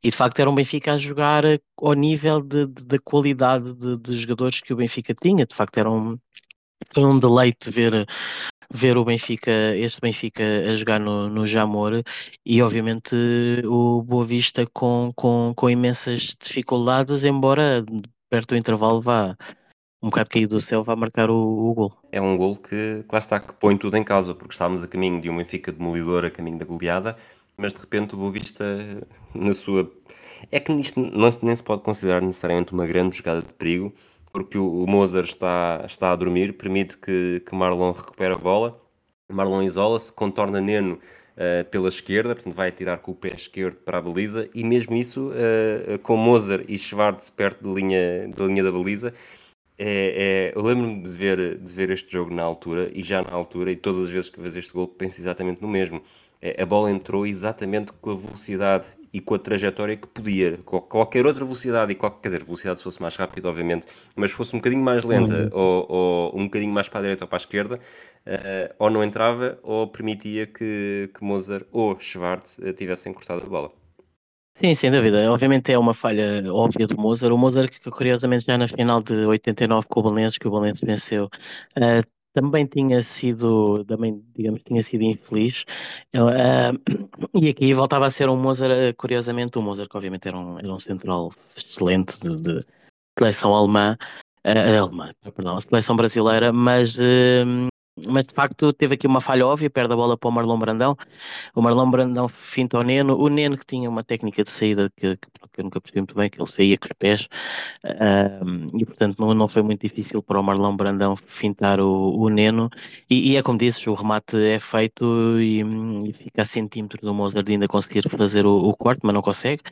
e de facto era um Benfica a jogar ao nível da qualidade de, de, jogadores que o Benfica tinha, de facto era um, um deleite ver ver o Benfica, este Benfica a jogar no, no Jamor e obviamente o Boa Vista com, com, com imensas dificuldades, embora perto do intervalo vá um bocado caído do céu, vá marcar o, o gol. É um gol que, lá está, que põe tudo em causa, porque estávamos a caminho de um Benfica demolidor, a caminho da goleada, mas de repente o Boa Vista, na sua. É que nisto não, nem se pode considerar necessariamente uma grande jogada de perigo, porque o, Mozart está, está a dormir, permite que, que Marlon recupere a bola. Marlon isola-se, contorna Neno uh, pela esquerda, portanto vai atirar com o pé esquerdo para a baliza, e mesmo isso, uh, com Mozart e Schwartz perto da linha, da linha da baliza, é, é, eu lembro-me de ver, de ver este jogo na altura, e já na altura, e todas as vezes que vejo este gol penso exatamente no mesmo. É, a bola entrou exatamente com a velocidade e com a trajetória que podia. Com qualquer outra velocidade, e qualquer, quer dizer, velocidade se fosse mais rápida, obviamente, mas fosse um bocadinho mais lenta ou, ou, um bocadinho mais para a direita ou para a esquerda, uh, ou não entrava ou permitia que, que Mozart ou Schwartz uh, tivessem cortado a bola. Sim, sem dúvida. Obviamente é uma falha óbvia do Mozart. O Mozart, que curiosamente já na final de 89 com o Valença, que o Valença venceu, uh, também tinha sido, também, digamos, tinha sido infeliz. Uh, <clears throat> e aqui voltava a ser um Mozart, uh, curiosamente, o Mozart, que obviamente era um, era um central excelente de, de seleção alemã, uh, alemã, perdão, seleção brasileira, mas mas de facto teve aqui uma falha óbvia, perde a bola para o Marlon Brandão. O Marlon Brandão finta o Neno. O Neno que tinha uma técnica de saída que, que, eu nunca percebi muito bem, que ele saía com os pés. e portanto não, não foi muito difícil para o Marlon Brandão fintar o, o Neno. E, e, é como disse, o remate é feito e, e fica a centímetros do Mozart ainda conseguir fazer o, o corte, mas não consegue.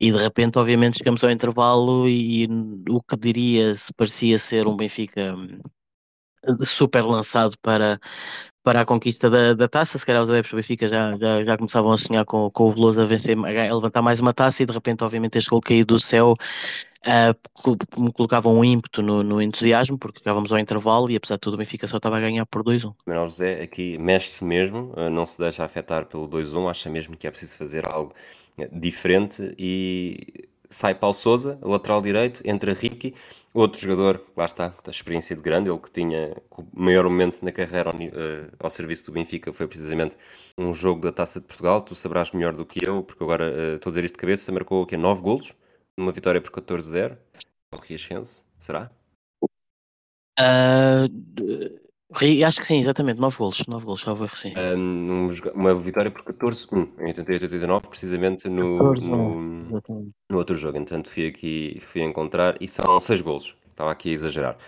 E de repente, obviamente, chegamos ao intervalo e, e o que diria se parecia ser um Benfica super lançado para, para a conquista da, da taça. Se calhar os adeptos do Benfica já, já, já começavam a sonhar com, com o Veloso a vencer, a levantar mais uma taça e de repente, obviamente, este gol caído do céu uh, me colocava um ímpeto no, no, entusiasmo, porque chegávamos ao intervalo e apesar de tudo o Benfica só estava a ganhar por 2-1. Manuel José aqui mexe-se mesmo, uh, não se deixa afetar pelo 2-1, acha mesmo que é preciso fazer algo eh, diferente e sai Paulo Souza, lateral direito, entra Ricky, outro jogador, lá está, da experiência de grande, ele que tinha o maior momento na carreira ao, uh, ao, serviço do Benfica foi precisamente um jogo da Taça de Portugal, tu sabrás melhor do que eu, porque agora uh, estou a dizer isto de cabeça, marcou o quê? 9 golos, numa vitória por 14-0, ao Riachense, será? Uh, Acho que sim, exatamente, 9 golos, 9 golos, salvo erro, sim. Um, uma vitória por 14-1 em 88-89, precisamente no, no, no, outro jogo. Entanto, fui aqui fui encontrar e são 6 golos. Estava aqui a exagerar.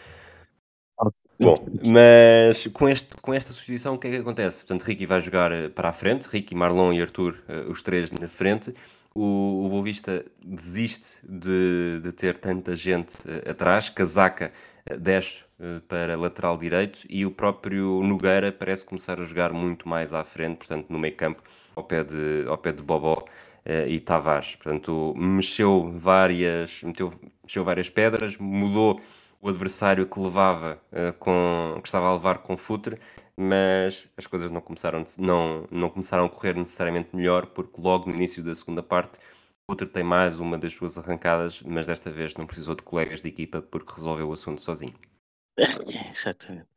Bom, mas com, este, com esta substituição, o que é que acontece? Portanto, Ricky vai jogar eh, para a frente, Ricky, Marlon e Arthur, eh, os três na frente. O, o Boavista desiste de, de ter tanta gente uh, atrás. Casaca uh, desce uh, para lateral direito e o próprio Nogueira parece começar a jogar muito mais à frente, portanto, no meio campo, ao pé de, ao pé de Bobó e Tavares. Portanto, mexeu várias, meteu, mexeu várias pedras, mudou o adversário que levava com, que estava a levar com futre, mas as coisas não começaram, não, não começaram a correr necessariamente melhor, porque logo no início da segunda parte o futre tem mais uma das suas arrancadas, mas desta vez não precisou de colegas de equipa porque resolveu o assunto sozinho. <laughs> Exatamente.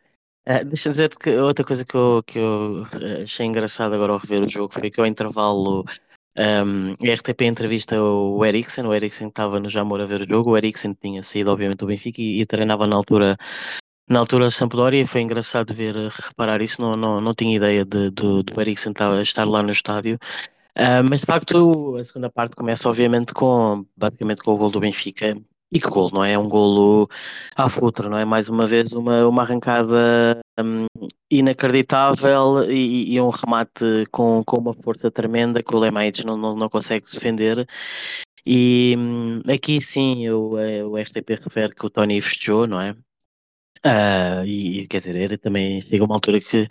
Uh, Deixa-me dizer que outra coisa que eu, que eu achei engraçado agora ao rever o jogo foi que ao intervalo um, a RTP entrevista o Eriksen, o Eriksen estava no Jamor a ver o jogo, o Eriksen tinha saído obviamente do Benfica e, e treinava na altura na altura Sampdoria e foi engraçado ver, reparar isso, não, não, não tinha ideia de, do, do Eriksen estar lá no estádio. Uh, mas de facto a segunda parte começa obviamente com basicamente com o gol do Benfica e que gol, não é? É um golo à futra, não é? Mais uma vez uma, uma arrancada um, inacreditável e, e, um remate com, com uma força tremenda que o Lemaites não, não, não consegue defender. E um, aqui sim eh, o RTP refere que o Tony festejou, não é? Uh, e quer dizer, ele também chega a uma altura que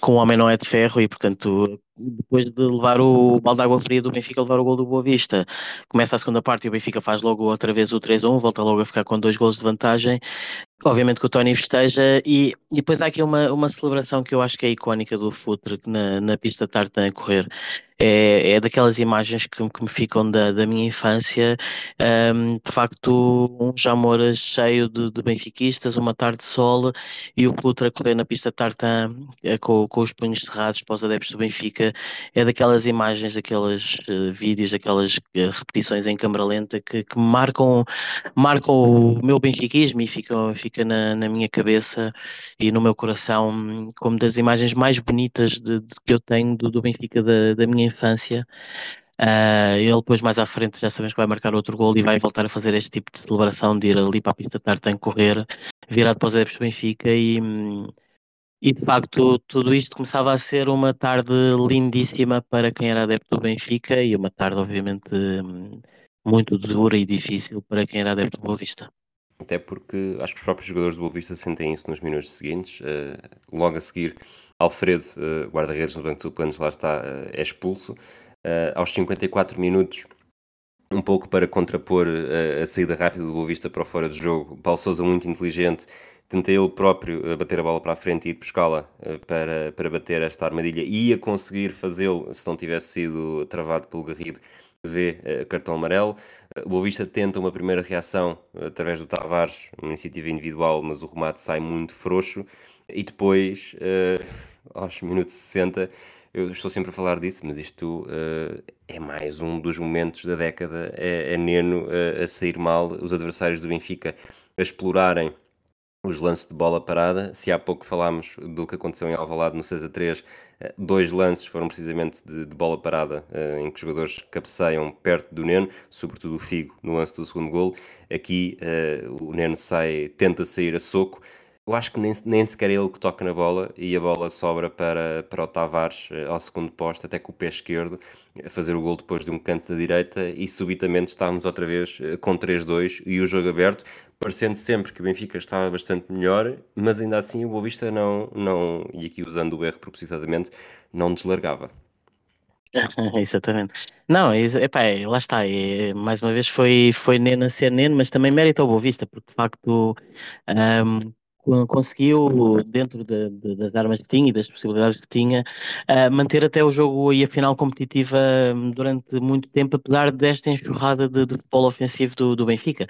com o homem não é de ferro e portanto depois de levar o balde de água fria do Benfica levar o gol do Boa Vista. Começa a segunda parte e o Benfica faz logo outra vez o 3-1, volta logo a ficar com dois gols de vantagem obviamente que o Tony festeja e, e depois há aqui uma, uma celebração que eu acho que é icónica do Futre na, na pista de tartan a correr é, é daquelas imagens que, que me ficam da, da minha infância. Um, de facto, um Jamor cheio de, de benfiquistas, uma tarde de sol e o Putra correr na pista de tartan eh, com, com os punhos cerrados para os adeptos do Benfica. É daquelas imagens, daqueles uh, vídeos, daquelas uh, repetições em câmara lenta que, que marcam, marcam o meu benfiquismo e ficam, fica na, na minha cabeça e no meu coração como das imagens mais bonitas de, de que eu tenho do, do Benfica da, da minha infância. Uh, ele depois mais à frente já sabemos que vai marcar outro gol e vai voltar a fazer este tipo de celebração de ir ali para a pista de tartan correr, virado para os adeptos do Benfica e, e de facto tudo isto começava a ser uma tarde lindíssima para quem era adepto do Benfica e uma tarde obviamente muito dura e difícil para quem era adepto do Boa Vista. Até porque acho que os próprios jogadores do Boa Vista sentem isso nos minutos seguintes. Uh, logo a seguir, Alfredo, uh, guarda-redes no banco de suplentes, lá está, uh, é expulso. aos 54 minutos, um pouco para contrapor a saída rápida do Boa Vista para fora do jogo, Paulo Sousa, muito inteligente, tenta ele próprio bater a bola para a frente e ir buscá-la para, para bater esta armadilha. E ia conseguir fazê-lo se não tivesse sido travado pelo Garrido vê uh, cartão amarelo. Uh, o Boavista tenta uma primeira reação uh, através do Tavares, uma iniciativa individual, mas o remate sai muito frouxo. E depois, aos minutos 60, eu estou sempre a falar disso, mas isto é mais um dos momentos da década. É, é Neno a sair mal, os adversários do Benfica a explorarem os lances de bola parada. Se há pouco falámos do que aconteceu em Alvalade no 6 a 3, eh, dois lances foram precisamente de, de bola parada, uh, em que os jogadores cabeceiam perto do Neno, sobretudo o Figo no lance do segundo gol. Aqui uh, o Neno sai, tenta sair a soco. Eu acho que nem, nem sequer é ele que toca na bola e a bola sobra para, para o Tavares uh, ao segundo posto, até com o pé esquerdo, a fazer o gol depois de um canto da direita e subitamente estávamos outra vez com 3-2 e o jogo aberto parecendo sempre que o Benfica estava bastante melhor, mas ainda assim o Boavista não, não, e aqui usando o erro propositadamente, não deslargava. <laughs> Exatamente. Não, epá, é, lá está. É, mais uma vez foi, foi Neno a ser Neno, mas também mérito ao Boa Vista, porque de facto um, conseguiu, dentro de, de, das armas que tinha e das possibilidades que tinha, uh, manter até o jogo e a final competitiva hum, durante muito tempo, apesar desta enxurrada de, de futebol ofensivo do, do Benfica.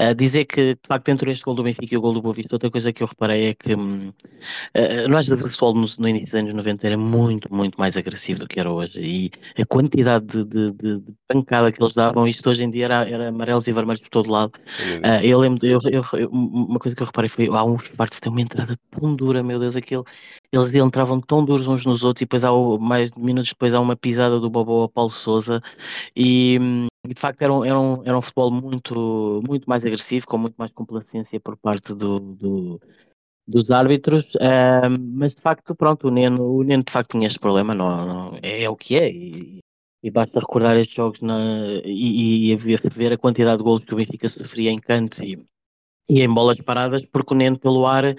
Uh, dizer que, de facto, entre este gol do Benfica e o gol do Boa Vista, outra coisa que eu reparei é que um, uh, nós do futebol no, no, início dos anos 90 era muito, muito mais agressivo do que era hoje. E a quantidade de, de, de pancada que eles davam, isto hoje em dia era, era amarelos e vermelhos por todo lado. Uh, eu lembro, eu, eu, uma coisa que eu reparei foi há uns Bartos tem uma entrada tão dura, meu Deus, aquele, eles entravam tão duros uns nos outros e depois há mais minutos depois há uma pisada do Bobo ao Paulo Souza e, e de facto era um, era, um, era um futebol muito, muito mais agressivo, com muito mais complacência por parte do, do dos árbitros, uh, mas de facto, pronto, o Neno, o Neno de facto tinha este problema, não, não é, é, o que é, e, e basta recordar estes jogos na, e, e, ver a quantidade de golos que o Benfica sofria em cantos e, e em bolas paradas, porque o Neno pelo ar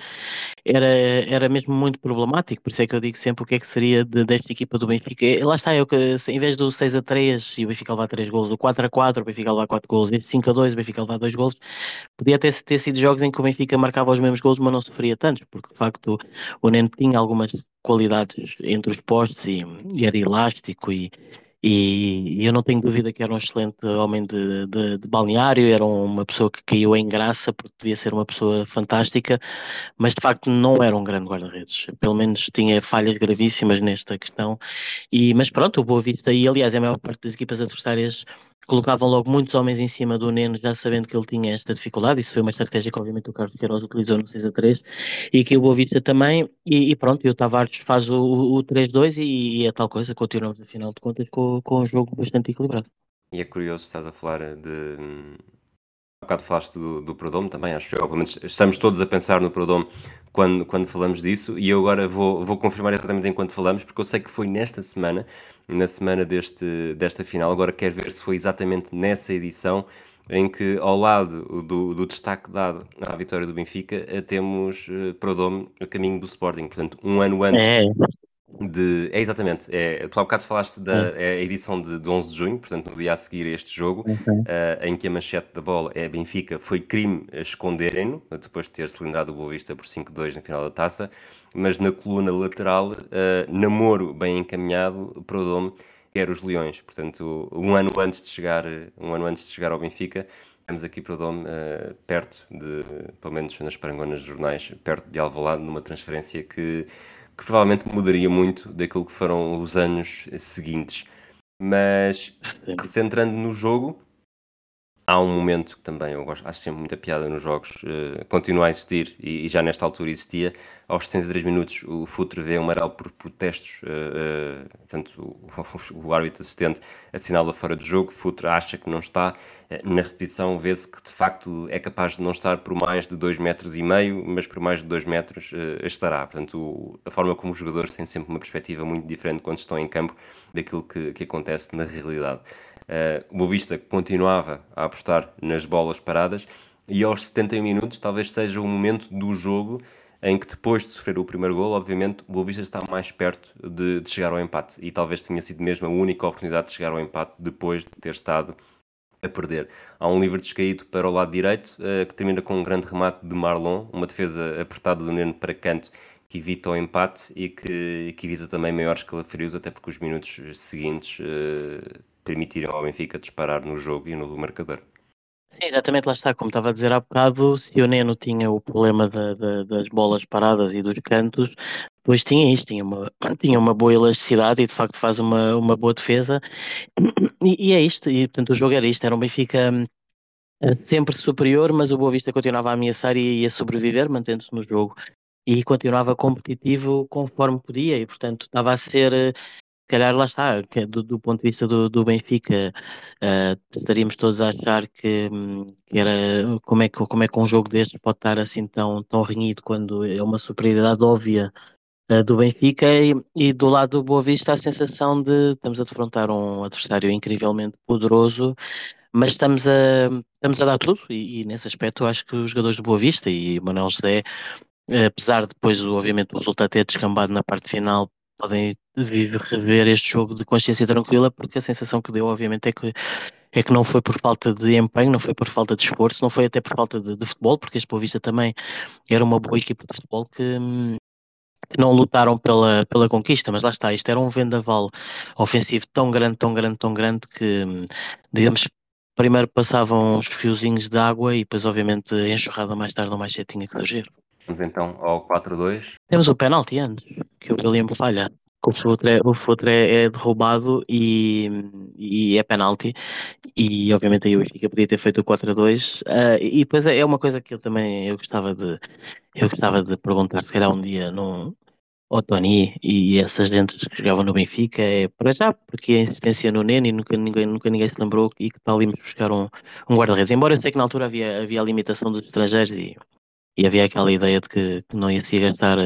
era, era mesmo muito problemático, por isso é que eu digo sempre o que é que seria de, desta equipa do Benfica. Lá está, eu em vez do 6 a 3 e o Benfica levar 3 golos, o 4 a 4, o Benfica levar 4 golos, este 5 a 2, o Benfica levar 2 golos, podia ter, ter sido jogos em que o Benfica marcava os mesmos golos, mas não sofria tantos, porque de facto o Neno tinha algumas qualidades entre os postes e, e era elástico e, e eu não tenho dúvida que era um excelente homem de, de, de, balneário, era uma pessoa que caiu em graça porque devia ser uma pessoa fantástica, mas de facto não era um grande guarda-redes. Pelo menos tinha falhas gravíssimas nesta questão. E, mas pronto, o Boa Vista, e aliás, a maior parte das equipas adversárias colocavam logo muitos homens em cima do Neno, já sabendo que ele tinha esta dificuldade. Isso foi uma estratégia que, obviamente, o Carlos Queiroz utilizou no 6 a 3 e que o Boavista também. E, e, pronto, e o Tavares faz o, o 3-2 e, e é tal coisa. Continuamos, afinal de contas, com, com um jogo bastante equilibrado. E é curioso, estás a falar de. Bocado falaste do, do Prodome também, acho que obviamente estamos todos a pensar no Prodome quando, quando falamos disso, e eu agora vou, vou confirmar exatamente enquanto falamos, porque eu sei que foi nesta semana, na semana deste, desta final, agora quero ver se foi exatamente nessa edição em que, ao lado do, do destaque dado à vitória do Benfica, temos uh, Prodome a caminho do Sporting, portanto, um ano antes é. De, é exatamente, é, tu há bocado falaste da é edição de, de 11 de junho, portanto, no dia a seguir a este jogo, uhum. uh, em que a manchete da bola é Benfica, foi crime esconderem-no, depois de ter cilindrado o Boa Vista por 5-2 na final da taça, mas na coluna lateral, uh, namoro bem encaminhado para o Dome, quer os Leões, portanto, um ano antes de chegar, um ano antes de chegar ao Benfica, temos aqui para o Dome, uh, perto de, pelo menos nas parangonas dos jornais, perto de Alvalade, numa transferência que que provavelmente mudaria muito daquilo que foram os anos seguintes. Mas, recentrando no jogo, há um momento que também eu gosto, acho sempre muita piada nos jogos, uh, continua a existir e, e, já nesta altura existia. Aos 63 minutos, o Futre vê um amarelo por protestos, uh, uh, portanto, o, <laughs> o, árbitro assistente assinala fora do jogo. Futre acha que não está. na repetição, vê-se que de facto é capaz de não estar por mais de 2 metros e meio, mas por mais de 2 metros estará. Portanto, o, a forma como os jogadores têm sempre uma perspectiva muito diferente quando estão em campo daquilo que, que acontece na realidade. Uh, o Boavista continuava a apostar nas bolas paradas e aos 71 minutos talvez seja o momento do jogo em que depois de sofrer o primeiro gol, obviamente o Boavista está mais perto de, de, chegar ao empate e talvez tenha sido mesmo a única oportunidade de chegar ao empate depois de ter estado a perder. Há um livre descaído para o lado direito uh, que termina com um grande remate de Marlon, uma defesa apertada do Neno para canto que evita o empate e que, que evita também maiores calafrios, até porque os minutos seguintes uh, permitiram ao Benfica disparar no jogo e no marcador. Sim, exatamente, lá está, como estava a dizer há bocado, se o Neno tinha o problema da, da, das bolas paradas e dos cantos, depois tinha isto, tinha uma, tinha uma boa elasticidade e de facto faz uma, uma boa defesa, e, e é isto, e portanto o jogo era isto, era um Benfica eh, sempre superior, mas o Boa Vista continuava a ameaçar e ia sobreviver, mantendo-se no jogo, e continuava competitivo conforme podia, e portanto estava a ser eh, calhar lá está, é do, do ponto de vista do, do Benfica, uh, estaríamos todos a achar que, que, era como é que, como é que um jogo destes pode estar assim tão, tão renhido quando é uma superioridade óbvia uh, do Benfica e, e, do lado do Boa Vista a sensação de estamos a defrontar um adversário incrivelmente poderoso, mas estamos a, estamos a dar tudo e, e nesse aspecto acho que os jogadores do Boa Vista e Manuel José apesar de depois, obviamente, o resultado ter descambado na parte final podem rever este jogo de consciência tranquila, porque a sensação que deu, obviamente, é que, é que não foi por falta de empenho, não foi por falta de esforço, não foi até por falta de, de futebol, porque este Boa Vista também era uma boa equipa de futebol que, que não lutaram pela, pela conquista, mas lá está, isto era um vendaval ofensivo tão grande, tão grande, tão grande que, digamos, primeiro passavam os fiozinhos de água e depois, obviamente, a enxurrada mais tarde ou mais cedo tinha que surgir. Vamos então ao 4-2. Temos o penalti antes, que o William falha. O Futre, o Futre é derrubado e, e é penalti. E obviamente aí o Benfica podia ter feito o 4-2. Uh, ah, e depois é, é uma coisa que eu também eu gostava de eu gostava de perguntar, se calhar um dia no, ao Tony e essas gente que jogavam no Benfica, é para já, porque a insistência no Nene nunca ninguém, nunca ninguém se lembrou e que tal íamos buscar um, um guarda-redes. Embora eu sei que na altura havia, havia a limitação dos estrangeiros e e havia aquela ideia de que, não ia se gastar,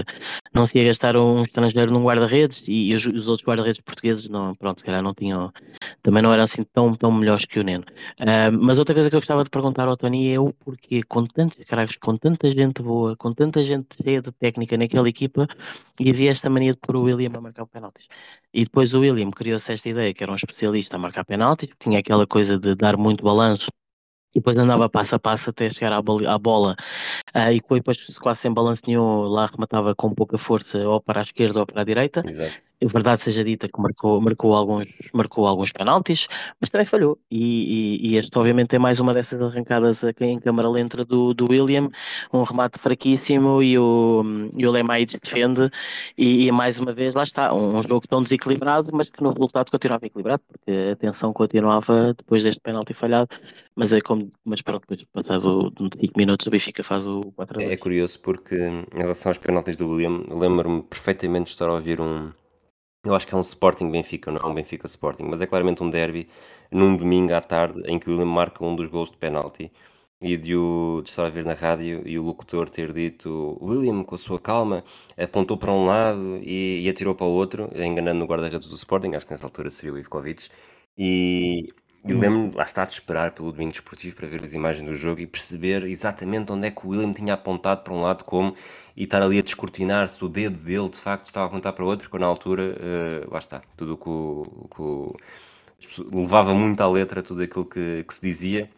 não se ia gastar um estrangeiro num guarda-redes e, e os, os, outros guarda-redes portugueses não, pronto, se calhar não tinham, também não eram assim tão, tão melhores que o Neno. Uh, mas outra coisa que eu gostava de perguntar ao Tony é o porquê, com tantos caragos, com tanta gente boa, com tanta gente cheia de técnica naquela equipa, e havia esta mania de pôr o William a marcar penaltis. E depois o William criou-se esta ideia que era um especialista a marcar penaltis, tinha aquela coisa de dar muito balanço e depois andava passo a passo até chegar à, bola, uh, e depois quase sem balanço nenhum lá rematava com pouca força ou para a esquerda ou para a direita. Exato verdade seja dita que marcou, marcou, alguns, marcou alguns penaltis, mas também falhou. E, e, e este, obviamente, é mais uma dessas arrancadas em câmara lenta do, do William, um remate fraquíssimo e o, e o Lemaites defende. E, e, mais uma vez, lá está, um, um, jogo tão desequilibrado, mas que no resultado continuava equilibrado, porque a tensão continuava depois deste penalti falhado. Mas é como, mas pronto, depois passado 5 minutos, o Benfica faz o 4 É, é curioso porque, em relação aos penaltis do William, lembro-me perfeitamente de estar a ouvir um eu acho que é um Sporting Benfica, não é um Benfica Sporting, mas é claramente um derby num domingo à tarde em que o William marca um dos gols de penalti. E de, o, de estar a ver na rádio e o locutor ter dito William, com a sua calma, apontou para um lado e, e atirou para o outro, enganando o guarda-redes do Sporting, acho que nessa altura seria o Ivkovic, e, e hum. lembro-me, lá está, de esperar pelo domingo desportivo para ver as imagens do jogo e perceber exatamente onde é que o William tinha apontado para um lado como e estar ali a descortinar se o dedo dele de facto estava a apontar para outro, porque na altura, uh, lá está, tudo o que, levava muito à letra tudo aquilo que, que se dizia,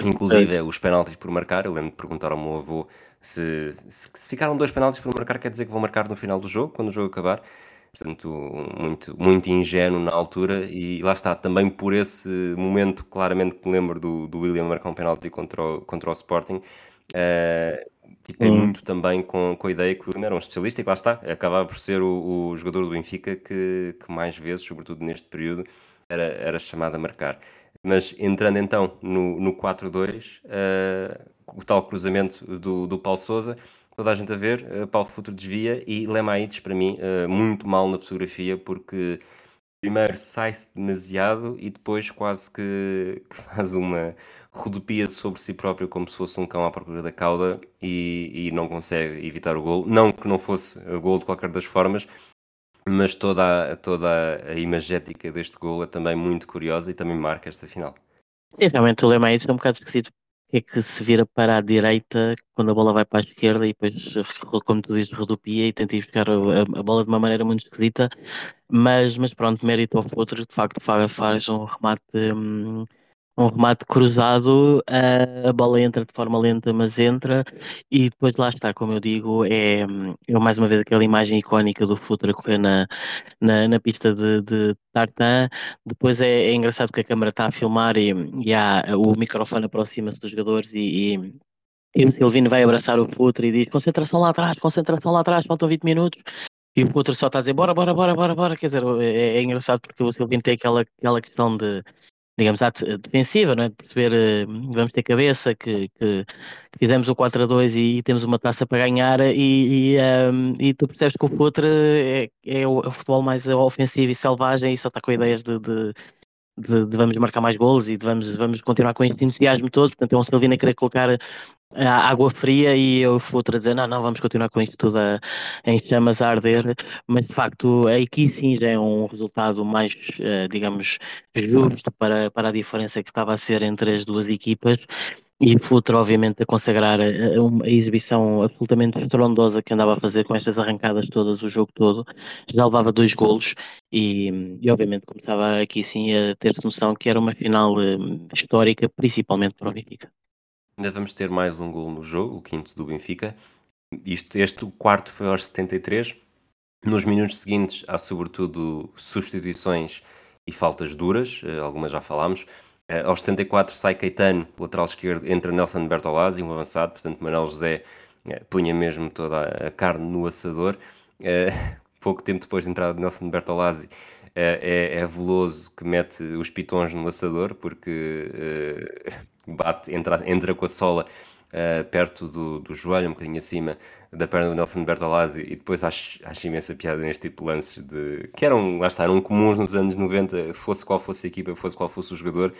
inclusive é. os penaltis por marcar. Eu lembro de perguntar ao meu avô se, se, se ficaram dois penaltis por marcar, quer dizer que vão marcar no final do jogo, quando o jogo acabar portanto, muito, muito ingênuo na altura, e lá está, também por esse momento, claramente que me lembro do, do William marcar um penalti contra o, contra o Sporting, uh, fiquei hum. muito também com, com a ideia que o William era um especialista, e lá está, acabava por ser o, o jogador do Benfica que, que mais vezes, sobretudo neste período, era, era chamado a marcar. Mas entrando então no, no 4-2, uh, eh, o tal cruzamento do, do Paulo Souza, toda a gente a ver, uh, Paulo Futuro desvia e Lemaites, para mim, uh, muito mal na fotografia, porque primeiro sai-se demasiado e depois quase que, <laughs> que, faz uma rodopia sobre si próprio como se fosse um cão à procura da cauda e, e não consegue evitar o gol. Não que não fosse o gol de qualquer das formas, mas toda a, toda a imagética deste gol é também muito curiosa e também marca esta final. Sim, realmente o Lemaites é um bocado esquisito é que se vira para a direita quando a bola vai para a esquerda e depois, como tu dizes, rodopia e tenta ir buscar a, a, bola de uma maneira muito esquisita, mas, mas pronto, mérito ao outro, de facto faz, faz um remate um, um remate cruzado, a, a bola entra de forma lenta, mas entra, e depois lá está, como eu digo, é, é mais uma vez aquela imagem icónica do Futre correr na, na, na pista de, de Tartan. Depois é, é, engraçado que a câmera está a filmar e, e há, o microfone aproxima-se dos jogadores e, e, e, o Silvino vai abraçar o Futre e diz concentração lá atrás, concentração lá atrás, faltam 20 minutos. E o Futre só está a dizer bora, bora, bora, bora, bora. Quer dizer, é, é engraçado porque o Silvino tem aquela, aquela questão de digamos, defensiva, não é? de perceber, eh, vamos ter cabeça, que, que, fizemos o 4 a 2 e, temos uma taça para ganhar e, e, um, e tu percebes que o Futre é, é, o, é, o, futebol mais ofensivo e selvagem e só está com ideias de, de, de, de vamos marcar mais golos e de vamos, vamos continuar com este entusiasmo todo, portanto é um Silvino a querer colocar água fria e eu fui a dizer, não, não, vamos continuar com isto tudo a, em chamas a arder, mas de facto aqui sim já é um resultado mais, uh, digamos, justo para, para a diferença que estava a ser entre as duas equipas. E Futre, obviamente, a consagrar a, a, a, exibição absolutamente estrondosa que andava a fazer com estas arrancadas todas, o jogo todo, já levava dois golos e, e obviamente começava aqui sim a ter noção que era uma final histórica, principalmente para o Benfica. Ainda vamos ter mais um gol no jogo, o quinto do Benfica. Isto, este, o quarto foi aos 73. Nos minutos seguintes há sobretudo substituições e faltas duras, eh, algumas já falámos. Uh, aos 74 sai Caetano, lateral esquerdo, entra Nelson Bertolazzi, um avançado, portanto Manuel José uh, punha mesmo toda a, carne no assador. <laughs> Pouco tempo depois da entrada de Nelson Bertolazzi, é, é, Veloso que mete os pitons no assador, porque bate, entra, entra com a sola uh, perto do, do joelho, um bocadinho acima da perna do Nelson Bertolazzi, e depois acho, acho imensa piada neste tipo de lances de, que eram, lá está, eram comuns nos anos 90, fosse qual fosse a equipa, fosse qual fosse o jogador,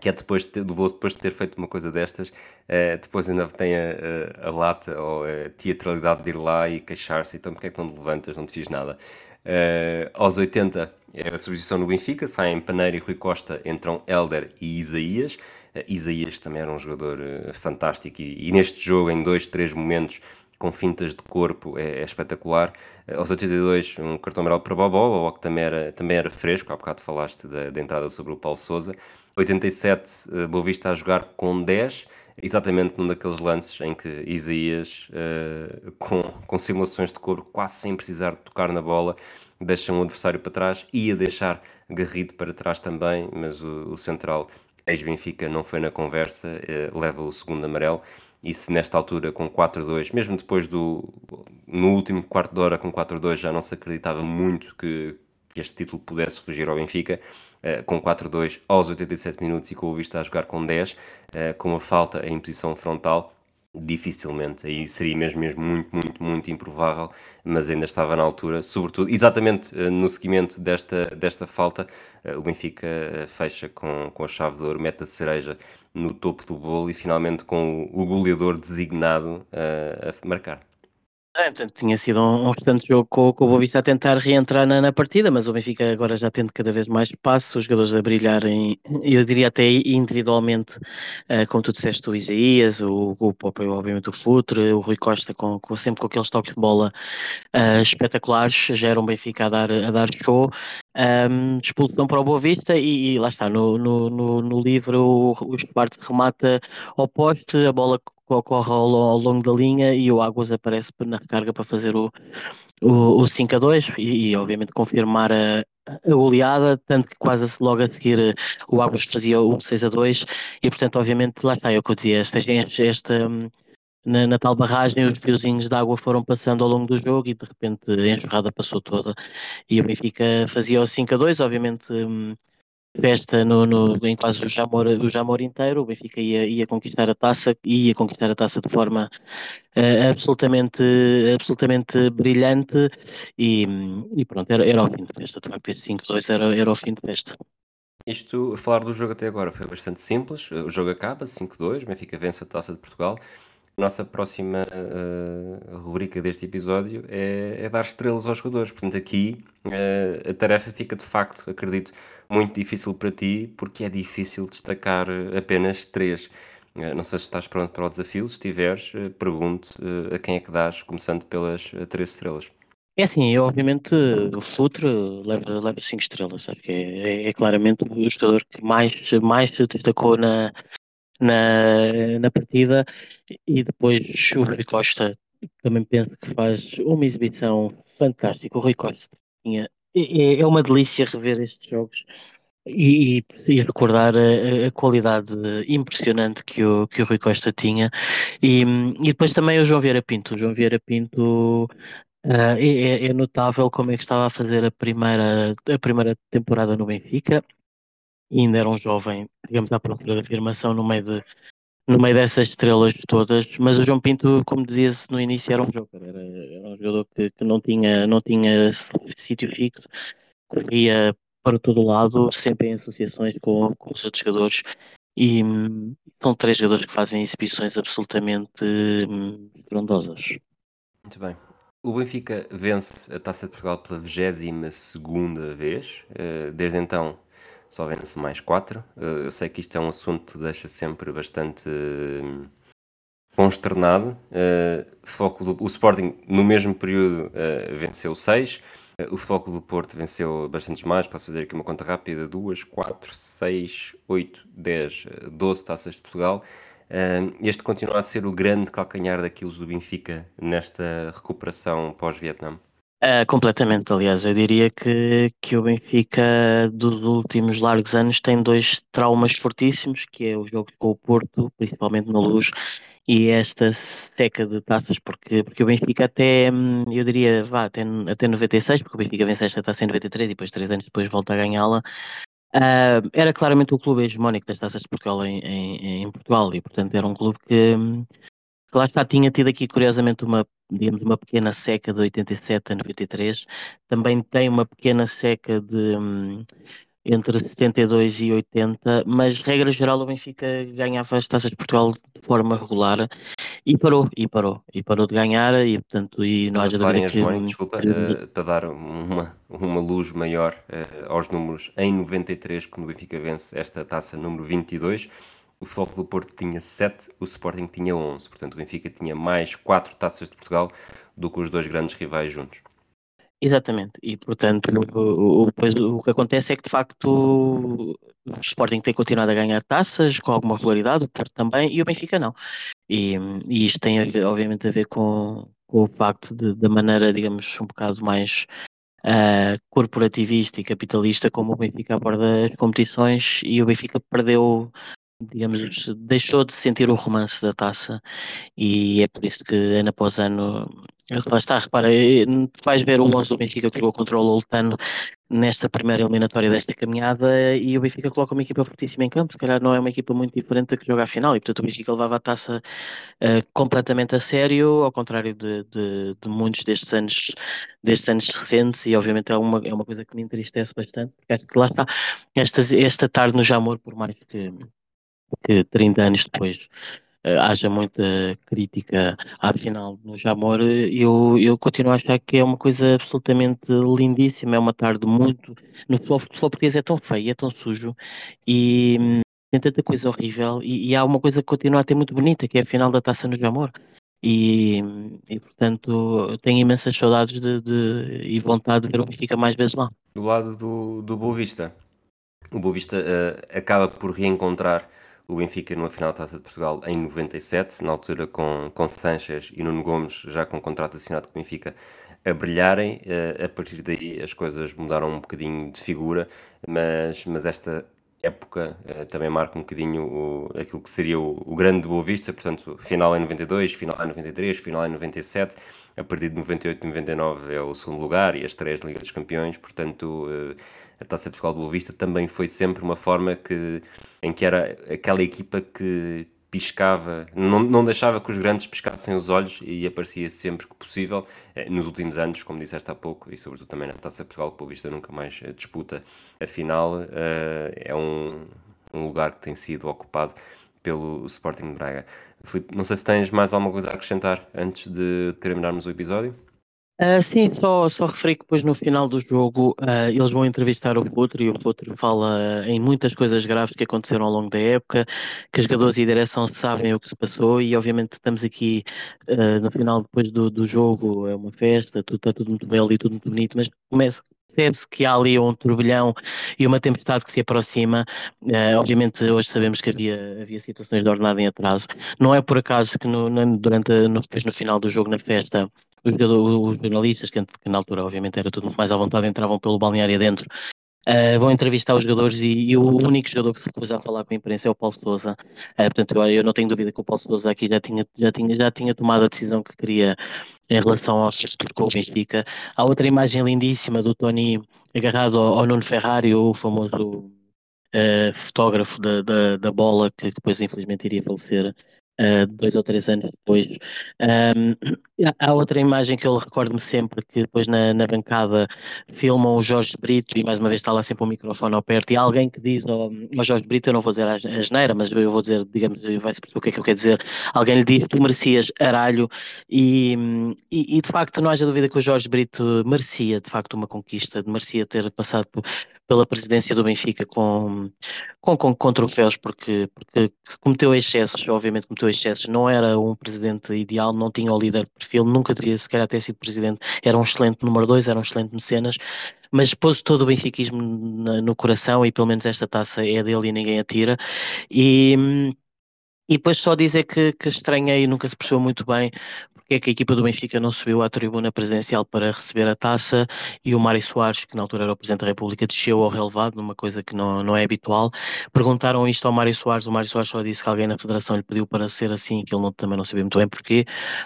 que é depois de do Veloso depois de ter feito uma coisa destas, uh, depois ainda tem a, a, a, lata ou a teatralidade de ir lá e queixar-se, então porque é que não te levantas, não te fiz nada. Uh, aos 80 é a substituição no Benfica, saem Paneiro e Rui Costa, entram Elder e Isaías. Uh, Isaías também era um jogador fantástico e, e, neste jogo, em dois, três momentos, com fintas de corpo, é, é espetacular. aos 82, um cartão amarelo para Bobó, Bobó que também era, também era fresco, há bocado falaste da, da entrada sobre o Paulo Souza. 87, uh, Boa Vista a jogar com 10, exatamente num daqueles lances em que Isaías, com, com simulações de cor, quase sem precisar de tocar na bola, deixa um adversário para trás, ia deixar Garrido para trás também, mas o, o central ex-Benfica não foi na conversa, uh, leva o segundo amarelo. E se nesta altura com 4-2, mesmo depois do. no último quarto de hora com 4-2 já não se acreditava muito que, que este título pudesse fugir ao Benfica, uh, com 4-2 aos 87 minutos e com o Vista a jogar com 10, uh, eh, com a falta em posição frontal, dificilmente, aí seria mesmo, mesmo muito, muito, muito improvável, mas ainda estava na altura, sobretudo, exatamente uh, no seguimento desta, desta falta, o Benfica fecha com, com a chave de ouro, mete a cereja no topo do bolo e finalmente com o, goleador designado a marcar. É, portanto, tinha sido um, um restante jogo com, com o Boa Vista a tentar reentrar na, na, partida, mas o Benfica agora já tendo cada vez mais espaço, os jogadores a brilharem, eu diria até individualmente, uh, como tu disseste, o Isaías, o, o próprio, obviamente o Futre, o Rui Costa, com, com, sempre com aqueles toques de bola uh, espetaculares, já era um Benfica a dar, a dar show. Um, expulsão para o Boa Vista e, e lá está, no, no, no, no livro o, o remata ao poste, a bola ocorre ao, ao, longo da linha e o Águas aparece na recarga para fazer o, o, o 5 a 2 e, e obviamente confirmar a, a oleada, tanto que quase logo a seguir eh, o Águas fazia o 6 a 2 e portanto obviamente lá está, é o que eu dizia, esta, esta na, na, tal barragem os fiozinhos de água foram passando ao longo do jogo e de repente a enxurrada passou toda e o Benfica fazia o 5 a 2, obviamente hum, festa no, no, em quase o Jamor, o Jamor inteiro, o Benfica ia, ia conquistar a taça e ia conquistar a taça de forma uh, absolutamente, absolutamente brilhante e, e pronto, era, era o fim de festa, de facto este 5-2 era, era o fim de festa. Isto, falar do jogo até agora foi bastante simples, o jogo acaba 5-2, Benfica vence a Taça de Portugal, nossa próxima uh, rubrica deste episódio é, é, dar estrelas aos jogadores. Portanto, aqui uh, a tarefa fica de facto, acredito, muito difícil para ti, porque é difícil destacar apenas três. Uh, não sei se estás pronto para o desafio. Se estiveres, pergunto a quem é que dás, começando pelas três estrelas. É assim, eu obviamente o Futre leva, leva cinco estrelas, acho que é, é, é, claramente o jogador que mais, mais se destacou na, na, na partida e depois o Rui Costa também penso que faz uma exibição fantástica. O Rui Costa tinha, é, é uma delícia rever estes jogos e, e, recordar a, a, qualidade impressionante que o, que o Rui Costa tinha. E, e depois também o João Vieira Pinto. O João Vieira Pinto uh, é, é, notável como é que estava a fazer a primeira, a primeira temporada no Benfica ainda era um jovem, digamos, à procura de afirmação no meio, de, no meio dessas estrelas todas, mas o João Pinto, como dizia-se no início, era um jogador, era, era um jogador que, que, não tinha, não tinha sítio fixo, corria para todo lado, sempre em associações com, com os outros jogadores, e hum, são três jogadores que fazem exibições absolutamente hum. Muito bem. O Benfica vence a Taça de Portugal pela 22 segunda vez, eh, desde então só vence mais 4. Eh, eu sei que isto é um assunto que deixa sempre bastante hum, consternado. Do, o Sporting, no mesmo período, uh, venceu 6. Uh, o Floco do Porto venceu bastantes mais. Posso fazer aqui uma conta rápida: 2, 4, 6, 8, 10, 12 taças de Portugal. este continua a ser o grande calcanhar daqueles do Benfica nesta recuperação pós-Vietnã. Uh, completamente, aliás, eu diria que, que o Benfica dos últimos largos anos tem dois traumas fortíssimos, que é o jogo com o Porto, principalmente na luz, e esta seca de taças, porque, porque o Benfica até, hum, eu diria, vá, até, até 96, porque o Benfica vence esta taça em 93 e depois, três anos depois, volta a ganhá-la, uh, era claramente o clube hegemónico das taças de Portugal em, em, em Portugal, e portanto era um clube que hum, que lá está, tinha tido aqui curiosamente uma, digamos, uma pequena seca de 87 a 93, também tem uma pequena seca de, entre 72 e 80, mas regra geral o Benfica ganhava as taças de Portugal de forma regular e parou, e parou, e parou de ganhar e portanto e Estás a dúvida que, desculpa, eh, para dar uma, uma luz maior eh, aos números, em 93, quando o Benfica vence esta taça número 22, o Futebol do Porto tinha 7, o Sporting tinha 11. Portanto, o Benfica tinha mais 4 taças de Portugal do que os dois grandes rivais juntos. Exatamente, e portanto o, o, o que acontece é que de facto o Sporting tem continuado a ganhar taças com alguma regularidade, o Porto também, e o Benfica não. E, e isto tem obviamente a ver com, com o facto de, da maneira, digamos, um bocado mais ah, corporativista e capitalista como o Benfica aborda as competições e o Benfica perdeu, digamos, deixou de sentir o romance da taça e é por isso que ano após ano Lá está, repara, eh, vais ver o 11 do Benfica que jogou contra o Loltano nesta primeira eliminatória desta caminhada e o Benfica coloca uma equipa fortíssima em campo, se calhar não é uma equipa muito diferente da que joga a final e portanto o Benfica levava a taça uh, completamente a sério, ao contrário de, de, de, muitos destes anos, destes anos recentes e obviamente é uma, é uma coisa que me entristece bastante, porque acho que lá está, esta, esta tarde no Jamor, por mais que, que 30 anos depois uh, haja muita crítica à final no Jamor, eu, eu continuo a achar que é uma coisa absolutamente lindíssima, é uma tarde muito. No futebol, futebol português é tão feio, é tão sujo e hum, tem tanta coisa horrível e, e, há uma coisa que continua a ter muito bonita, que é a final da taça no Jamor. E, e portanto tenho imensas saudades de, de, e vontade de ver o Benfica mais vezes lá. Do lado do, do Boa Vista, o Boa Vista uh, acaba por reencontrar o Benfica numa final da Taça de Portugal em 97, na altura com, com Sanches e Nuno Gomes, já com contrato assinado com o Benfica, a brilharem. A partir daí as coisas mudaram um bocadinho de figura, mas, mas esta época também marca um bocadinho o, aquilo que seria o, o grande Boa Vista, portanto, final em 92, final em 93, final em 97, a partir de 98 e 99 é o segundo lugar e as três Liga dos Campeões, portanto a Taça Portugal do Boa Vista também foi sempre uma forma que, em que era aquela equipa que piscava, não, não deixava que os grandes piscassem os olhos e aparecia sempre que possível. Nos últimos anos, como disseste há pouco, e sobretudo também na Taça Portugal, que o Boa Vista nunca mais disputa a final, é um, um lugar que tem sido ocupado pelo Sporting de Braga. Filipe, não sei se tens mais alguma coisa a acrescentar antes de terminarmos o episódio. Uh, sim, só, só referi que depois no final do jogo uh, eles vão entrevistar o Futuro e o Futuro fala em muitas coisas graves que aconteceram ao longo da época, que os jogadores e a direção sabem o que se passou e obviamente estamos aqui uh, no final depois do, do jogo, é uma festa, tudo, está tudo muito belo e tudo muito bonito, mas começa, percebe-se que há ali um turbilhão e uma tempestade que se aproxima. Uh, obviamente, hoje sabemos que havia, havia situações de ordenada em atraso. Não é por acaso que no, no, durante, no, depois no final do jogo, na festa, os, os jornalistas, que, que, na altura obviamente era tudo muito mais à vontade, entravam pelo balneário adentro, uh, vão entrevistar os jogadores e, e, o único jogador que se recusa a falar com a imprensa é o Paulo Sousa. Uh, portanto, eu, eu, não tenho dúvida que o Paulo Sousa aqui já tinha, já, tinha, já tinha tomado a decisão que queria em relação ao futuro com o Benfica. Há outra imagem lindíssima do Tony agarrado ao, ao Nuno Ferrari, o famoso uh, fotógrafo da, da, da, bola, que depois infelizmente iria falecer uh, dois ou três anos depois. Um, há outra imagem que eu recordo-me sempre, que depois na, na, bancada filmam o Jorge Brito e mais uma vez está lá sempre o microfone ao perto e alguém que diz ao, ao Jorge Brito, eu não vou dizer a, a geneira, mas eu vou dizer, digamos, vai-se perceber o que é que eu quero dizer, alguém lhe diz, tu merecias aralho e, e, e, de facto não haja dúvida que o Jorge Brito merecia de facto uma conquista, merecia ter passado por, pela presidência do Benfica com, com, com, com troféus, porque, porque cometeu excessos, obviamente cometeu excessos, não era um presidente ideal, não tinha o líder de perfil, nunca teria sequer ter sido presidente, era um excelente número dois, era um excelente mecenas, mas pôs todo o benfiquismo no coração e pelo menos esta taça é dele e ninguém a tira. E, e depois só dizer que, que estranhei e nunca se percebeu muito bem porque é que a equipa do Benfica não subiu à tribuna presidencial para receber a taça e o Mário Soares, que na altura era o Presidente da República, desceu ao relevado, numa coisa que não, não é habitual. Perguntaram isto ao Mário Soares, o Mário Soares só disse que alguém na Federação lhe pediu para ser assim, que ele não, também não sabia muito bem porquê,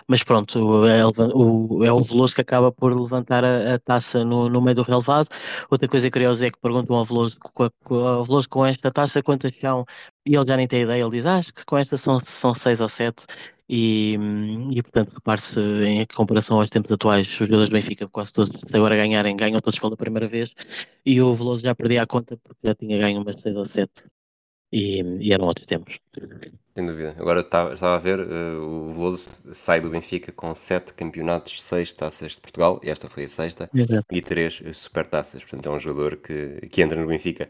mas pronto, é, o, é o Veloso que acaba por levantar a, a taça no, no, meio do relevado. Outra coisa curiosa é que perguntam ao Veloso, ao Veloso com esta taça quantas são, e ele já nem tem ideia, ele diz, ah, acho que com esta são, são seis ou sete, E, e portanto, repare-se em comparação aos tempos atuais, os jogadores do Benfica, quase todos, se agora ganharem, ganham todos pela primeira vez. E o Veloso já perdia a conta porque já tinha ganho umas 6 ou 7. E, e eram outros tempos. Sem dúvida. Agora estava, a ver, uh, o Veloso sai do Benfica com 7 campeonatos, 6 taças de Portugal, e esta foi a sexta, Exato. e 3 supertaças. Portanto, é um jogador que, que entra no Benfica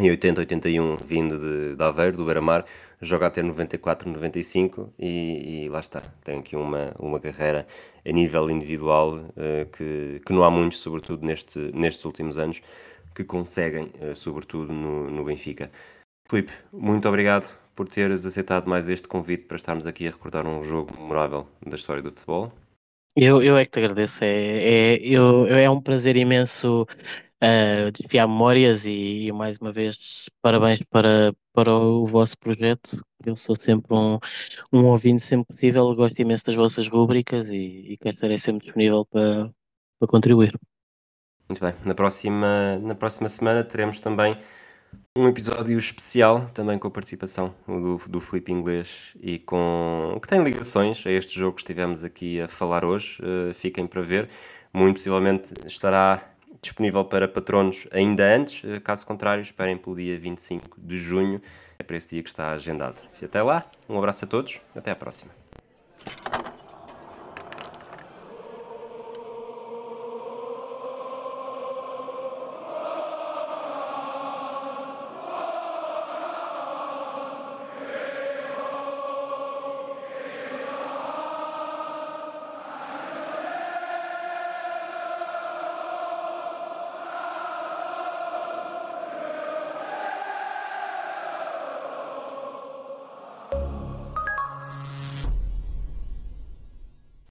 em 80, 81, vindo de, de Aveiro, do Beira-Mar, joga até 94, 95 e, e lá está. Tem aqui uma, uma carreira a nível individual uh, que, que não há muitos, sobretudo neste, nestes últimos anos, que conseguem, uh, sobretudo no, no Benfica. Filipe, muito obrigado por teres aceitado mais este convite para estarmos aqui a recordar um jogo memorável da história do futebol. Eu, eu é que te agradeço. É, é, eu, é um prazer imenso uh, desfiar memórias e, e, mais uma vez parabéns para, para o vosso projeto. Eu sou sempre um, um ouvinte sempre possível, gosto imenso das vossas rubricas e, e quero estar sempre disponível para, para contribuir. Muito bem. Na próxima, na próxima semana teremos também um episódio especial, também com a participação do, do Felipe Inglês e com que tem ligações a este jogo que estivemos aqui a falar hoje. Uh, fiquem para ver. Muito possivelmente estará disponível para patronos ainda antes, uh, caso contrário, esperem pelo dia 25 de junho. É para esse dia que está agendado. E até lá, um abraço a todos, até à próxima.